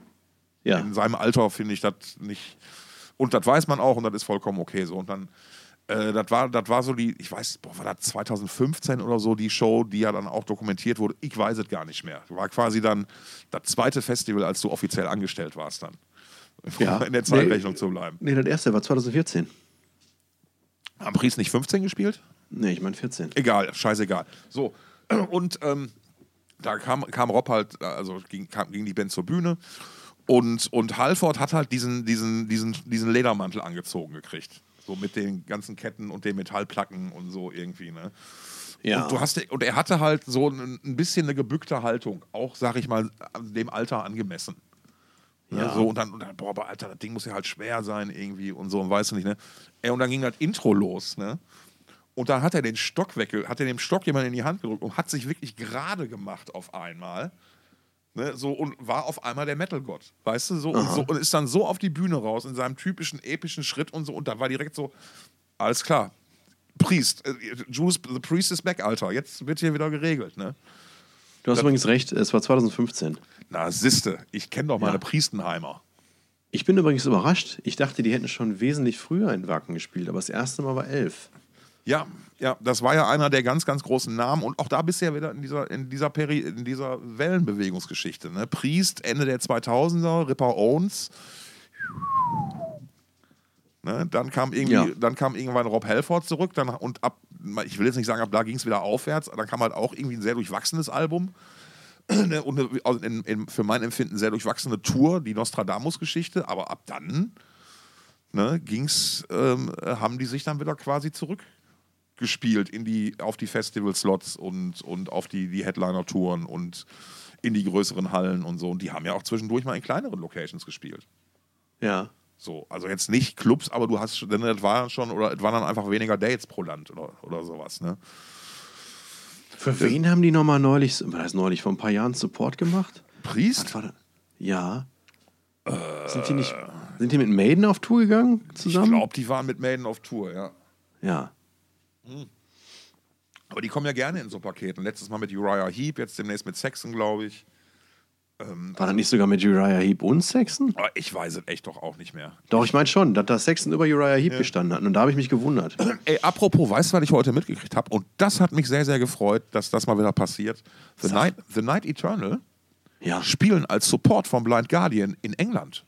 Ja. In seinem Alter finde ich das nicht. Und das weiß man auch und das ist vollkommen okay so. Und dann, äh, das war, das war so die, ich weiß, boah, war das 2015 oder so, die Show, die ja dann auch dokumentiert wurde. Ich weiß es gar nicht mehr. War quasi dann das zweite Festival, als du offiziell angestellt warst dann. (laughs) Ja. In der Zeitrechnung zu bleiben. Nee, das erste war 2014. Haben Priest nicht 15 gespielt? Nee, ich meine 14. Egal, scheißegal. So, (clears throat) und ähm, da kam, kam Rob halt, also ging, kam, ging die Band zur Bühne und, und Halford hat halt diesen, diesen, diesen, diesen Ledermantel angezogen gekriegt. So mit den ganzen Ketten und den Metallplatten und so irgendwie, ne? Ja. Und, du hast, und er hatte halt so ein, ein bisschen eine gebückte Haltung, auch, sag ich mal, dem Alter angemessen. Ja. Ja. So, und dann, und dann, boah, aber Alter, das Ding muss ja halt schwer sein irgendwie und so, und weißt du nicht, ne? Und dann ging das Intro los, ne? Und dann hat er den Stock weg, hat er dem Stock jemand in die Hand gedrückt und hat sich wirklich gerade gemacht auf einmal. Ne, so und war auf einmal der Metal-Gott, weißt du, so und, so und ist dann so auf die Bühne raus in seinem typischen epischen Schritt und so und da war direkt so, alles klar, Priest, äh, Judas, the Priest is back, Alter, jetzt wird hier wieder geregelt, ne? Du hast übrigens recht, es war 2015. Na, siste, ich kenne doch meine Ja. Priestenheimer. Ich bin übrigens überrascht. Ich dachte, die hätten schon wesentlich früher in Wacken gespielt, aber das erste Mal war 11. Ja, ja, das war ja einer der ganz, ganz großen Namen. Und auch da bist du ja wieder in dieser, in dieser, Peri in dieser Wellenbewegungsgeschichte. Ne? Priest, Ende der 2000er, Ripper Owens. Ne? Dann, kam irgendwie, Ja. dann kam irgendwann Rob Halford zurück. Dann, und ab, ich will jetzt nicht sagen, ab da ging es wieder aufwärts. Dann kam halt auch irgendwie ein sehr durchwachsenes Album. (clears throat) Ne? Und eine, also in, in, für mein Empfinden sehr durchwachsene Tour, die Nostradamus-Geschichte. Aber ab dann ne, ging's, ähm, haben die sich dann wieder quasi zurückgespielt in die, auf die Festival-Slots und, und auf die, die Headliner-Touren und in die größeren Hallen und so. Und die haben ja auch zwischendurch mal in kleineren Locations gespielt. Ja. So, also jetzt nicht Clubs, aber du hast, schon- denn das war schon, oder es waren dann einfach weniger Dates pro Land oder, oder sowas, ne? Für wen haben die nochmal neulich, was heißt neulich, vor ein paar Jahren Support gemacht? Priest? Ja. sind, die nicht, sind die mit Maiden auf Tour gegangen Ich zusammen? glaube, die waren mit Maiden auf Tour, ja. Ja. Aber die kommen ja gerne in so Paketen. Letztes Mal mit Uriah Heep, jetzt demnächst mit Saxon, glaube ich. War das nicht sogar mit Uriah Heep und Saxon? Aber ich weiß es echt doch auch nicht mehr. Doch, ich meine schon, dass da Saxon über Uriah Heep gestanden hat. Und da habe ich mich gewundert. Ey, apropos, weißt du, was ich heute mitgekriegt habe? Und das hat mich sehr, sehr gefreut, dass das mal wieder passiert. The. Night, The Night Eternal Ja. spielen als Support vom Blind Guardian in England.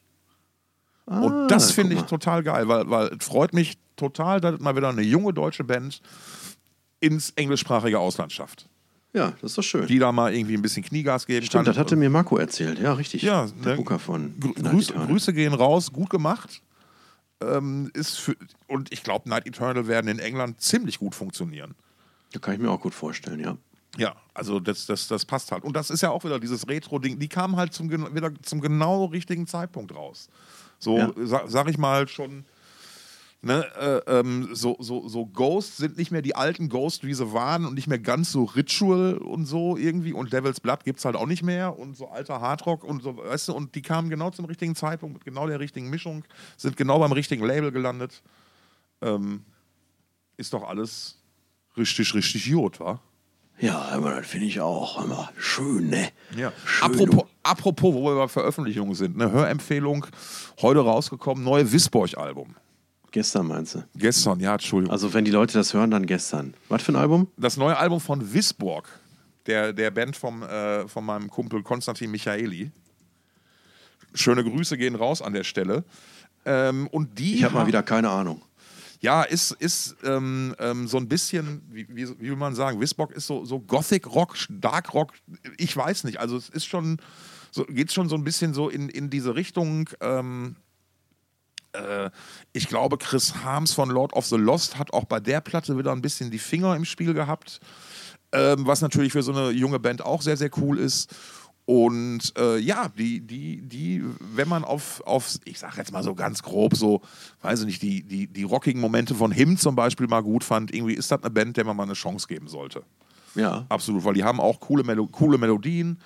Ah, Und das finde ich total geil, weil, weil es freut mich total, dass mal wieder eine junge deutsche Band ins englischsprachige Ausland schafft. Ja, das ist doch schön. Die da mal irgendwie ein bisschen Kniegas geben Stimmt, kann. das hatte mir Marco erzählt. Ja, richtig. Ja, der ne, Booker von Night Grüße. Grüße gehen raus, gut gemacht. Ähm, ist für, und ich glaube, Night Eternal werden in England ziemlich gut funktionieren. Da kann ich mir auch gut vorstellen, ja. Ja, also das, das, das passt halt. Und das ist ja auch wieder dieses Retro-Ding. Die kamen halt zum, wieder zum genau richtigen Zeitpunkt raus. So, Ja. sa sag ich mal schon, ne, äh, ähm, so, so, so Ghosts sind nicht mehr die alten Ghosts, wie sie waren und nicht mehr ganz so Ritual und so irgendwie. Und Devil's Blood gibt es halt auch nicht mehr und so alter Hardrock und so, weißt du, und die kamen genau zum richtigen Zeitpunkt mit genau der richtigen Mischung, sind genau beim richtigen Label gelandet. Ähm, ist doch alles richtig, richtig gut, wa? Ja, aber das finde ich auch immer schön, ne? Ja. Schön, Apropos, apropos, wo wir bei Veröffentlichungen sind, eine Hörempfehlung, heute rausgekommen, neue Wisborg-Album. Gestern meinst du? Gestern, ja, Entschuldigung. Also wenn die Leute das hören, dann gestern. Was für ein Album? das neue Album von Wisborg, der, der Band vom, äh, von meinem Kumpel Konstantin Michaeli. Schöne Grüße gehen raus an der Stelle. Ähm, und die Ich habe mal wieder keine Ahnung. Ja, ist, ist ähm, ähm, so ein bisschen, wie, wie, wie will man sagen, Wisborg ist so, so Gothic-Rock, Dark-Rock, ich weiß nicht. Also es ist schon, so, geht schon so ein bisschen so in, in diese Richtung. Ähm, äh, ich glaube, Chris Harms von Lord of the Lost hat auch bei der Platte wieder ein bisschen die Finger im Spiel gehabt. Ähm, was natürlich für so eine junge Band auch sehr, sehr cool ist. Und äh, ja, die, die, die, wenn man auf, auf, ich sag jetzt mal so ganz grob, so, weiß ich nicht, die, die, die rockigen Momente von Him zum Beispiel mal gut fand, irgendwie ist das eine Band, der man mal eine Chance geben sollte. Ja. Absolut, weil die haben auch coole, Melo coole Melodien,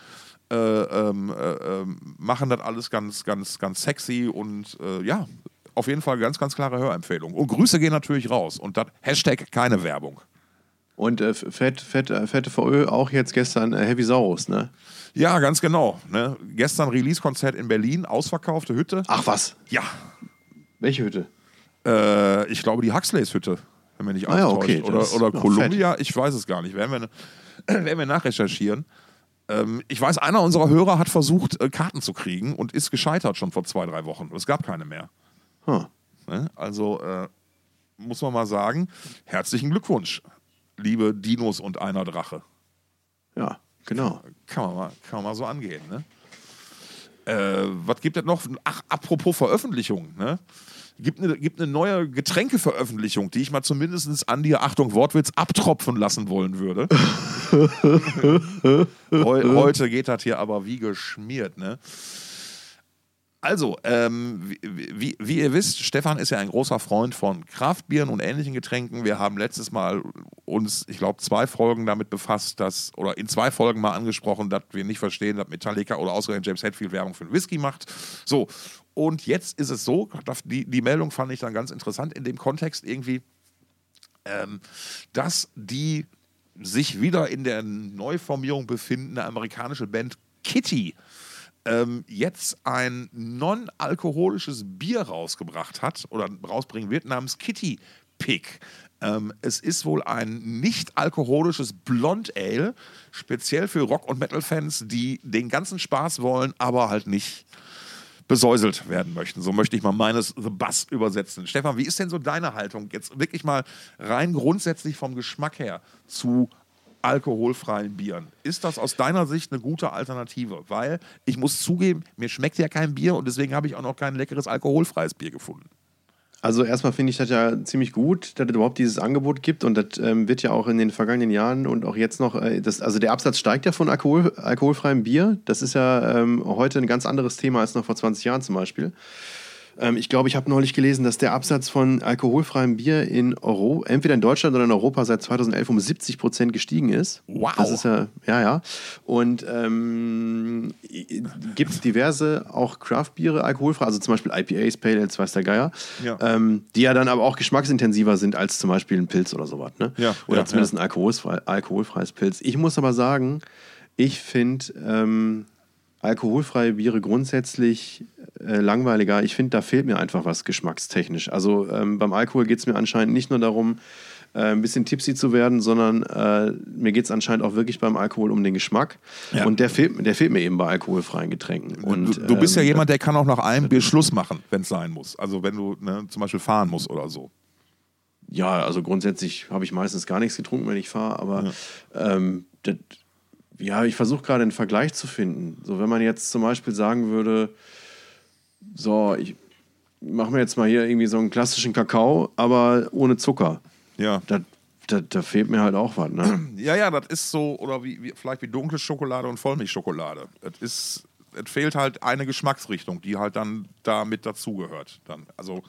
äh, ähm, äh, ähm, machen das alles ganz, ganz, ganz sexy und äh, ja, auf jeden Fall ganz, ganz klare Hörempfehlung. Und Grüße gehen natürlich raus und das Hashtag keine Werbung. Und äh, Fett, Fett, äh, Fette VÖ auch jetzt gestern äh, Heavy Saurus, ne? Ja, ganz genau. Ne? Gestern Release-Konzert in Berlin, ausverkaufte Hütte. Ach was? Ja, Welche Hütte? äh, ich glaube die Huxleys Hütte, wenn mir nicht Ah ja, okay. Oder, oder Columbia, ich weiß es gar nicht. Werden wir, (clears throat) werden wir nachrecherchieren. Ähm, ich weiß, einer unserer Hörer hat versucht, äh, Karten zu kriegen und ist gescheitert schon vor zwei, drei Wochen. Es gab keine mehr. Huh. Ne? Also äh, muss man mal sagen, herzlichen Glückwunsch, liebe Dinos und einer Drache. Ja, genau. Kann man mal, kann man mal so angehen. Ne? Äh, was gibt es noch? Ach, apropos Veröffentlichung. Ne? Gibt eine, gibt eine neue Getränkeveröffentlichung, die ich mal zumindest an dir, Achtung, Wortwitz, abtropfen lassen wollen würde. (laughs) Heu, heute geht das hier aber wie geschmiert. Ne? Also, ähm, wie, wie, ihr wisst, Stefan ist ja ein großer Freund von Kraftbieren und ähnlichen Getränken. Wir haben letztes Mal uns, ich glaube, zwei Folgen damit befasst, dass, oder in zwei Folgen mal angesprochen, dass wir nicht verstehen, dass Metallica oder ausgerechnet James Hetfield Werbung für einen Whisky macht. So, und jetzt ist es so, die, die Meldung fand ich dann ganz interessant in dem Kontext irgendwie, ähm, dass die sich wieder in der Neuformierung befindende amerikanische Band Kitty ähm, jetzt ein non-alkoholisches Bier rausgebracht hat oder rausbringen wird namens Kitty Pick. Ähm, es ist wohl ein nicht alkoholisches Blond Ale, speziell für Rock- und Metal-Fans, die den ganzen Spaß wollen, aber halt nicht besäuselt werden möchten. So möchte ich mal meines The Buzz übersetzen. Stefan, wie ist denn so deine Haltung jetzt wirklich mal rein grundsätzlich vom Geschmack her zu alkoholfreien Bieren? Ist das aus deiner Sicht eine gute Alternative? Weil ich muss zugeben, mir schmeckt ja kein Bier und deswegen habe ich auch noch kein leckeres alkoholfreies Bier gefunden. Also erstmal finde ich das ja ziemlich gut, dass es überhaupt dieses Angebot gibt und das ähm, wird ja auch in den vergangenen Jahren und auch jetzt noch, äh, das, also der Absatz steigt ja von Alkohol, alkoholfreiem Bier. Das ist ja ähm, heute ein ganz anderes Thema als noch vor 20 Jahren zum Beispiel. Ähm, ich glaube, ich habe neulich gelesen, dass der Absatz von alkoholfreiem Bier in Euro, entweder in Deutschland oder in Europa seit 2011 um 70 Prozent gestiegen ist. Wow. Das ist ja, ja, ja. Und ähm, gibt diverse auch Craft-Biere alkoholfrei, also zum Beispiel IPAs, Pale Ales, weiß der Geier, Ja. ähm, die ja dann aber auch geschmacksintensiver sind als zum Beispiel ein Pilz oder sowas. Ne? Ja, oder ja, zumindest ein alkoholfrei, alkoholfreies Pilz. Ich muss aber sagen, ich finde ähm, alkoholfreie Biere grundsätzlich äh, langweiliger. Ich finde, da fehlt mir einfach was geschmackstechnisch. Also ähm, beim Alkohol geht es mir anscheinend nicht nur darum, äh, ein bisschen tipsy zu werden, sondern äh, mir geht es anscheinend auch wirklich beim Alkohol um den Geschmack. Ja. Und der fehlt, der fehlt mir eben bei alkoholfreien Getränken. Und, du, du bist ja ähm, jemand, der kann auch nach einem Bier Schluss machen, wenn es sein muss. Also wenn du ne, zum Beispiel fahren musst oder so. Ja, also grundsätzlich habe ich meistens gar nichts getrunken, wenn ich fahre, aber ähm, das, ja, ich versuche gerade einen Vergleich zu finden. So, wenn man jetzt zum Beispiel sagen würde, so, ich mache mir jetzt mal hier irgendwie so einen klassischen Kakao, aber ohne Zucker. Ja. Da, da, da fehlt mir halt auch was, ne? Ja, ja, das ist so, oder wie, wie vielleicht wie dunkle Schokolade und Vollmilchschokolade. Es ist, es fehlt halt eine Geschmacksrichtung, die halt dann da mit dazugehört. Dann, also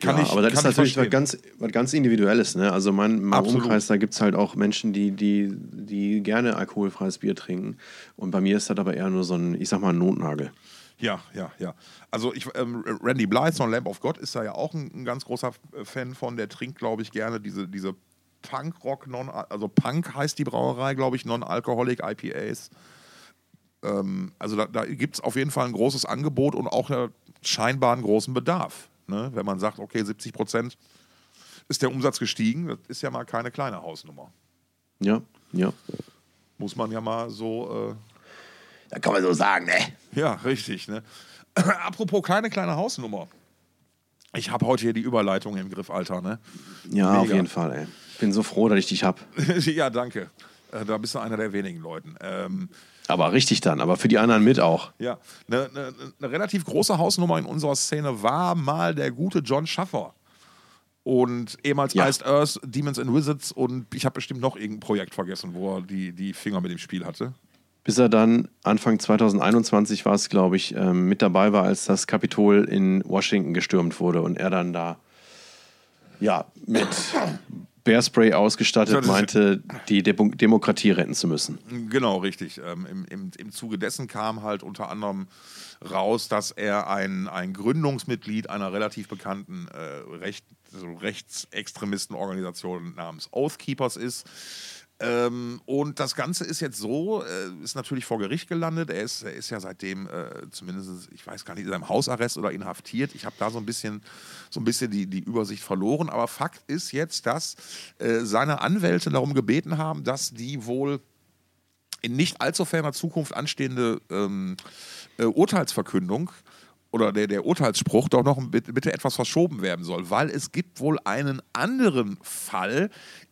kann ja, ich. aber das ist natürlich ich was ganz, was ganz Individuelles. Ne? Also mein, mein. Umkreis, da gibt es halt auch Menschen, die, die, die gerne alkoholfreies Bier trinken. Und bei mir ist das aber eher nur so ein, ich sag mal, ein Notnagel. Ja, ja, ja. Also ich, ähm, Randy Blythe von Lamp of God ist da ja auch ein, ein ganz großer Fan von. Der trinkt, glaube ich, gerne diese, diese Punk-Rock, non, also Punk heißt die Brauerei, glaube ich, Non-Alcoholic IPAs. Ähm, also da, da gibt es auf jeden Fall ein großes Angebot und auch äh, scheinbar einen großen Bedarf. Ne? Wenn man sagt, okay, 70 Prozent ist der Umsatz gestiegen, das ist ja mal keine kleine Hausnummer. Ja, ja. Muss man ja mal so. Da kann man so sagen, ne? Äh, ja, richtig. Ne? (clears throat) Apropos keine kleine Hausnummer. Ich habe heute hier die Überleitung im Griff, Alter. Ne? Ja, Mega. auf jeden Fall, ey. Bin so froh, dass ich dich hab. (laughs) ja, danke. Äh, Da bist du einer der wenigen Leuten. Ähm, Aber richtig dann, aber für die anderen mit auch. ja, eine ne, ne relativ große Hausnummer in unserer Szene war mal der gute John Schaffer. Und ehemals Ja. Iced Earth, Demons and Wizards und ich habe bestimmt noch irgendein Projekt vergessen, wo er die, die Finger mit dem Spiel hatte. Bis er dann Anfang 2021 war es, glaube ich, ähm, mit dabei war, als das Kapitol in Washington gestürmt wurde und er dann da ja mit Bearspray ausgestattet meinte, die Demo Demokratie retten zu müssen. Genau, richtig. Ähm, im, im, Im Zuge dessen kam halt unter anderem raus, dass er ein, ein Gründungsmitglied einer relativ bekannten äh, Recht, so Rechtsextremistenorganisation namens Oathkeepers ist. Ähm, und das Ganze ist jetzt so, äh, ist natürlich vor Gericht gelandet. Er ist, er ist ja seitdem äh, zumindest, ich weiß gar nicht, in seinem Hausarrest oder inhaftiert. Ich habe da so ein bisschen, so ein bisschen die, die Übersicht verloren. Aber Fakt ist jetzt, dass äh, seine Anwälte darum gebeten haben, dass die wohl in nicht allzu ferner Zukunft anstehende ähm, äh, Urteilsverkündung oder der, der Urteilsspruch doch noch bitte, bitte etwas verschoben werden soll, weil es gibt wohl einen anderen Fall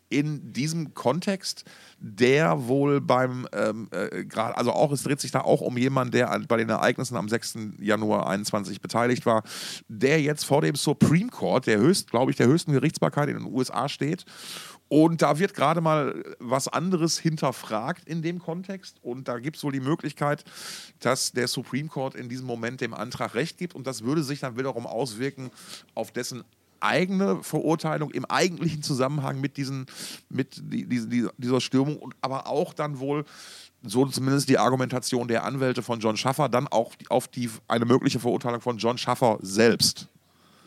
in diesem Kontext, der wohl beim, ähm, äh, gerade, also auch, es dreht sich da auch um jemanden, der bei den Ereignissen am 6. Januar 21 beteiligt war, der jetzt vor dem Supreme Court, der höchst, glaube ich, der höchsten Gerichtsbarkeit in den USA steht und da wird gerade mal was anderes hinterfragt in dem Kontext. Und da gibt es wohl die Möglichkeit, dass der Supreme Court in diesem Moment dem Antrag Recht gibt. Und das würde sich dann wiederum auswirken auf dessen eigene Verurteilung im eigentlichen Zusammenhang mit, diesen, mit die, die, dieser Stürmung und aber auch dann wohl so zumindest die Argumentation der Anwälte von John Schaffer, dann auch auf die, eine mögliche Verurteilung von John Schaffer selbst.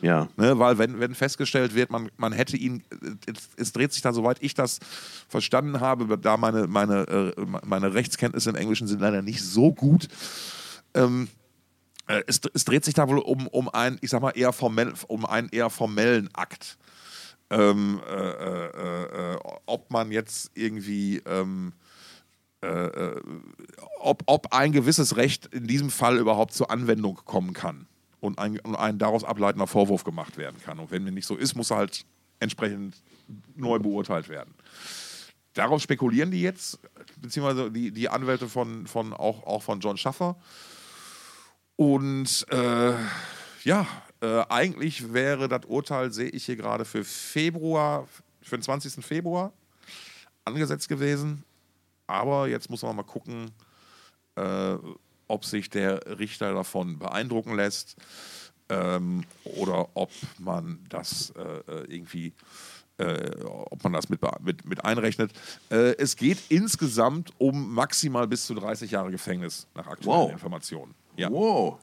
Ja. Ne, weil wenn, wenn festgestellt wird, man, man hätte ihn, es, es dreht sich da, soweit ich das verstanden habe, da meine, meine, äh, meine Rechtskenntnisse im Englischen sind leider nicht so gut, ähm, äh, es, es dreht sich da wohl um, um einen, ich sag mal, eher formell, um einen eher formellen Akt. Ähm, äh, äh, äh, ob man jetzt irgendwie ähm, äh, äh, ob, ob ein gewisses Recht in diesem Fall überhaupt zur Anwendung kommen kann und ein, und ein daraus ableitender Vorwurf gemacht werden kann. Und wenn mir nicht so ist, muss er halt entsprechend neu beurteilt werden. Darauf spekulieren die jetzt, beziehungsweise die, die Anwälte von, von auch, auch von John Schaffer. Und äh, ja, äh, eigentlich wäre das Urteil, sehe ich hier gerade, für Februar, für den 20. Februar angesetzt gewesen. Aber jetzt muss man mal gucken, äh, ob sich der Richter davon beeindrucken lässt ähm, oder ob man das äh, irgendwie, äh, ob man das mit, mit, mit einrechnet. Äh, es geht insgesamt um maximal bis zu 30 Jahre Gefängnis nach aktuellen Wow. Informationen. Ja. Wow.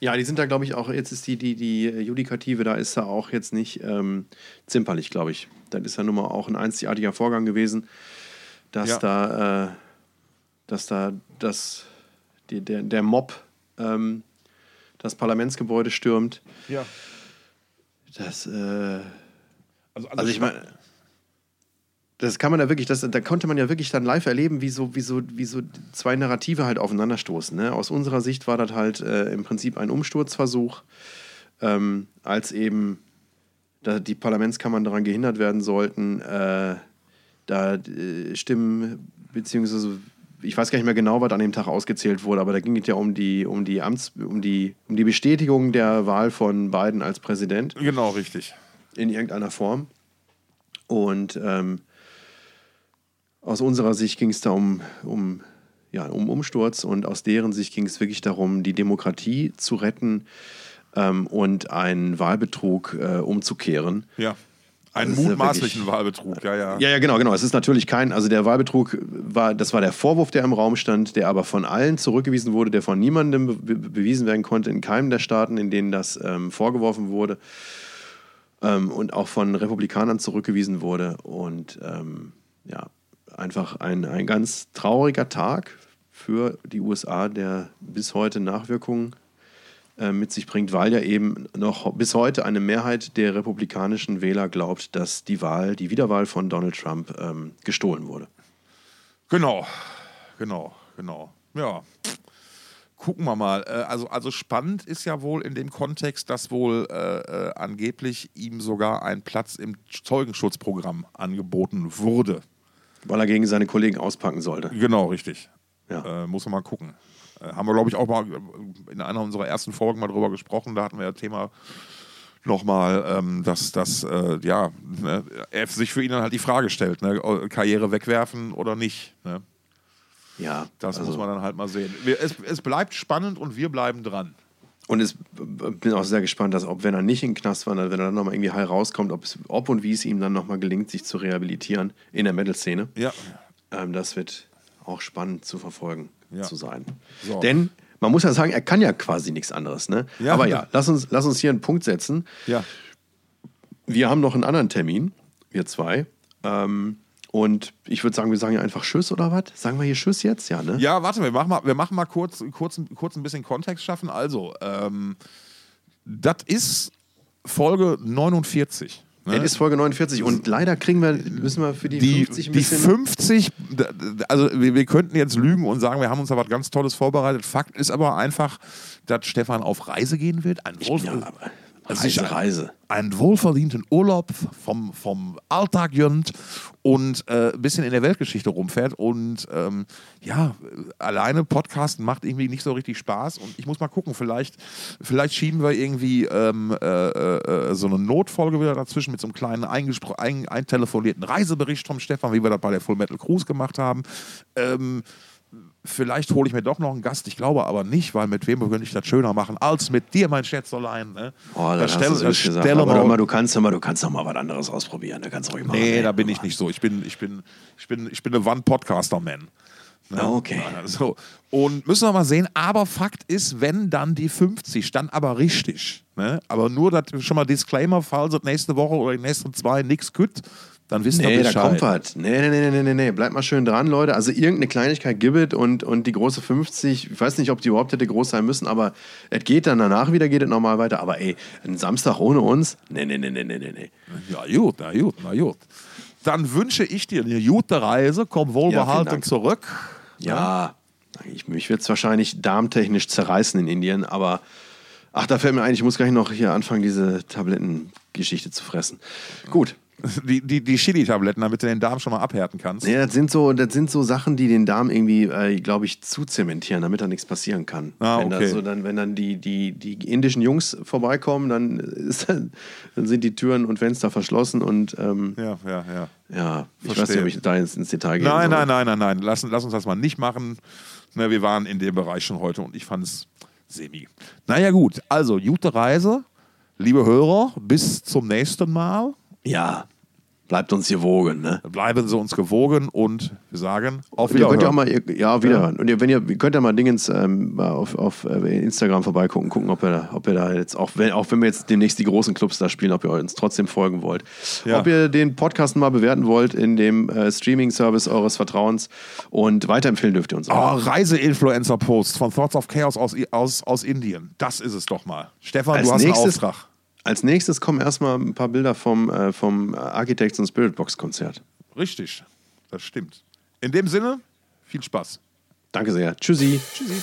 Ja, die sind da, glaube ich, auch, jetzt ist die, die, die Judikative, da ist da auch jetzt nicht ähm, zimperlich, glaube ich. Das ist ja nun mal auch ein einzigartiger Vorgang gewesen, dass Ja. da, äh, dass da das, die, der, der Mob ähm, das Parlamentsgebäude stürmt. ja. Das, äh, Also, also ich meine, das kann man ja wirklich, das, da konnte man ja wirklich dann live erleben, wie so, wie so, wie so zwei Narrative halt aufeinanderstoßen. Ne? Aus unserer Sicht war das halt äh, im Prinzip ein Umsturzversuch, ähm, als eben da die Parlamentskammern daran gehindert werden sollten, äh, da äh, Stimmen, beziehungsweise ich weiß gar nicht mehr genau, was an dem Tag ausgezählt wurde, aber da ging es ja um die, um die Amts, um die, um die Bestätigung der Wahl von Biden als Präsident genau, richtig. in irgendeiner Form. Und ähm, aus unserer Sicht ging es da um, um, ja, um Umsturz und aus deren Sicht ging es wirklich darum, die Demokratie zu retten ähm, und einen Wahlbetrug äh, umzukehren. Ja. Einen ist ja mutmaßlichen wirklich- Wahlbetrug, ja, ja. Ja, ja, genau, genau. Es ist natürlich kein, also der Wahlbetrug war, das war der Vorwurf, der im Raum stand, der aber von allen zurückgewiesen wurde, der von niemandem be bewiesen werden konnte, in keinem der Staaten, in denen das ähm, vorgeworfen wurde ähm, und auch von Republikanern zurückgewiesen wurde. Und ähm, ja, einfach ein, ein ganz trauriger Tag für die USA, der bis heute Nachwirkungen äh, mit sich bringt, weil ja eben noch bis heute eine Mehrheit der republikanischen Wähler glaubt, dass die Wahl, die Wiederwahl von Donald Trump ähm, gestohlen wurde. Genau, genau, genau. Ja. Gucken wir mal. Äh, Also, also spannend ist ja wohl in dem Kontext, dass wohl äh, äh, angeblich ihm sogar ein Platz im Zeugenschutzprogramm angeboten wurde. Weil er gegen seine Kollegen auspacken sollte. Genau, richtig. Ja. Äh, muss man mal gucken. Äh, haben wir, glaube ich, auch mal in einer unserer ersten Folgen mal drüber gesprochen. Da hatten wir ja Thema nochmal, ähm, dass, dass äh, ja, ne, er sich für ihn dann halt die Frage stellt, ne, Karriere wegwerfen oder nicht. Ne? Ja, Das also- muss man dann halt mal sehen. Es, es bleibt spannend und wir bleiben dran. Und ich bin auch sehr gespannt, dass ob wenn er nicht in den Knast wandert, wenn er dann nochmal irgendwie heil rauskommt, ob, es, ob und wie es ihm dann nochmal gelingt, sich zu rehabilitieren in der Metal-Szene. Ja. Ähm, das wird auch spannend zu verfolgen Ja. zu sein. So. Denn man muss ja sagen, er kann ja quasi nichts anderes. Ne? Ja. Aber ja, lass uns, lass uns hier einen Punkt setzen. Ja. Wir haben noch einen anderen Termin, wir zwei. Ähm, und ich würde sagen, wir sagen ja einfach Tschüss oder was? Sagen wir hier Tschüss jetzt? Ja, ne? Ja, warte, wir machen mal, wir machen mal kurz, kurz, kurz ein bisschen Kontext schaffen. Also, ähm, das ist Folge 49. ne? Es ist Folge 49 und leider kriegen wir, müssen wir für die, die, 50 ein die bisschen... 50, d- d- also wir, wir könnten jetzt lügen und sagen, wir haben uns da was ganz Tolles vorbereitet. Fakt ist aber einfach, dass Stefan auf Reise gehen wird. Ein Wohl, Ja, aber Es ist Reise, Reise. einen wohlverdienten Urlaub vom, vom Alltag gönnt und äh, ein bisschen in der Weltgeschichte rumfährt. Und ähm, ja, alleine Podcasten macht irgendwie nicht so richtig Spaß. Und ich muss mal gucken, vielleicht, vielleicht schieben wir irgendwie ähm, äh, äh, so eine Notfolge wieder dazwischen mit so einem kleinen ein, eintelefonierten Reisebericht vom Stefan, wie wir das bei der Full Metal Cruise gemacht haben. Ähm, Vielleicht hole ich mir doch noch einen Gast, ich glaube aber nicht, weil mit wem könnte ich das schöner machen als mit dir, mein Schätzelein. Ne? Oh, Da das stell- hast du da gesagt. stelle Aber mal- du kannst doch mal, du kannst doch mal was anderes ausprobieren. Du kannst ruhig mal. Nee, da bin ich nicht so. Ich bin, ich bin, ich bin, ich bin eine One-Podcaster-Man. Ne? Ah, okay. So. Und müssen wir mal sehen. Aber Fakt ist, wenn dann die 50, dann aber richtig. Ne? Aber nur das schon mal Disclaimer, falls es nächste Woche oder die nächsten zwei nichts kütt, dann wisst ihr Nee, da Bescheid. kommt was. Nee, nee, nee, nee, nee, nee. Bleibt mal schön dran, Leute. Also irgendeine Kleinigkeit gibt es und, und die große 50, ich weiß nicht, ob die überhaupt hätte groß sein müssen, aber es geht dann danach wieder, geht es normal weiter. Aber ey, ein Samstag ohne uns? Nee, nee, nee, nee, nee, nee, nee. Ja, gut, na gut, na gut. Dann wünsche ich dir eine gute Reise. Komm Ja, wohlbehalten Dank. zurück. Ja, ich, mich wird es wahrscheinlich darmtechnisch zerreißen in Indien, aber ach, da fällt mir ein, ich muss gleich noch hier anfangen, diese Tablettengeschichte zu fressen. Gut. Die, die, die Chili-Tabletten, damit du den Darm schon mal abhärten kannst. Nee, das sind so, das sind so Sachen, die den Darm irgendwie, äh, glaube ich, zuzementieren, damit da nichts passieren kann. Ah, wenn, okay. so dann, wenn dann die, die, die indischen Jungs vorbeikommen, dann, ist, dann sind die Türen und Fenster verschlossen und ähm, Ja, ja, ja. ja, ich weiß Verstehe. nicht, ob ich da ins, ins Detail gehe. Nein, nein, nein, nein, nein. Lass, lass uns das mal nicht machen. Na, wir waren in dem Bereich schon heute und ich fand es semi. Naja, gut. Also, gute Reise. Liebe Hörer, bis zum nächsten Mal. Ja, bleibt uns gewogen, ne? Bleiben Sie uns gewogen und wir sagen auf Ihr könnt ja auch Wiederhören. mal, ihr- ja, wiederhören. Und ihr, wenn ihr, könnt ja mal Dingens ähm, auf, auf äh, Instagram vorbeigucken, gucken, ob ihr, ob ihr da jetzt, auch wenn, auch wenn wir jetzt demnächst die großen Clubs da spielen, ob ihr uns trotzdem folgen wollt. Ja. Ob ihr den Podcast mal bewerten wollt in dem äh, Streaming-Service eures Vertrauens und weiterempfehlen dürft ihr uns Oh, auch. Reise-Influencer-Post von Thoughts of Chaos aus, aus, aus Indien. Das ist es doch mal. Stefan, Als du hast nächstes- einen Auftrag. Als nächstes kommen erstmal ein paar Bilder vom, äh, vom Architects und Spirit Box Konzert. Richtig. Das stimmt. In dem Sinne, viel Spaß. Danke sehr. Tschüssi. Tschüssi.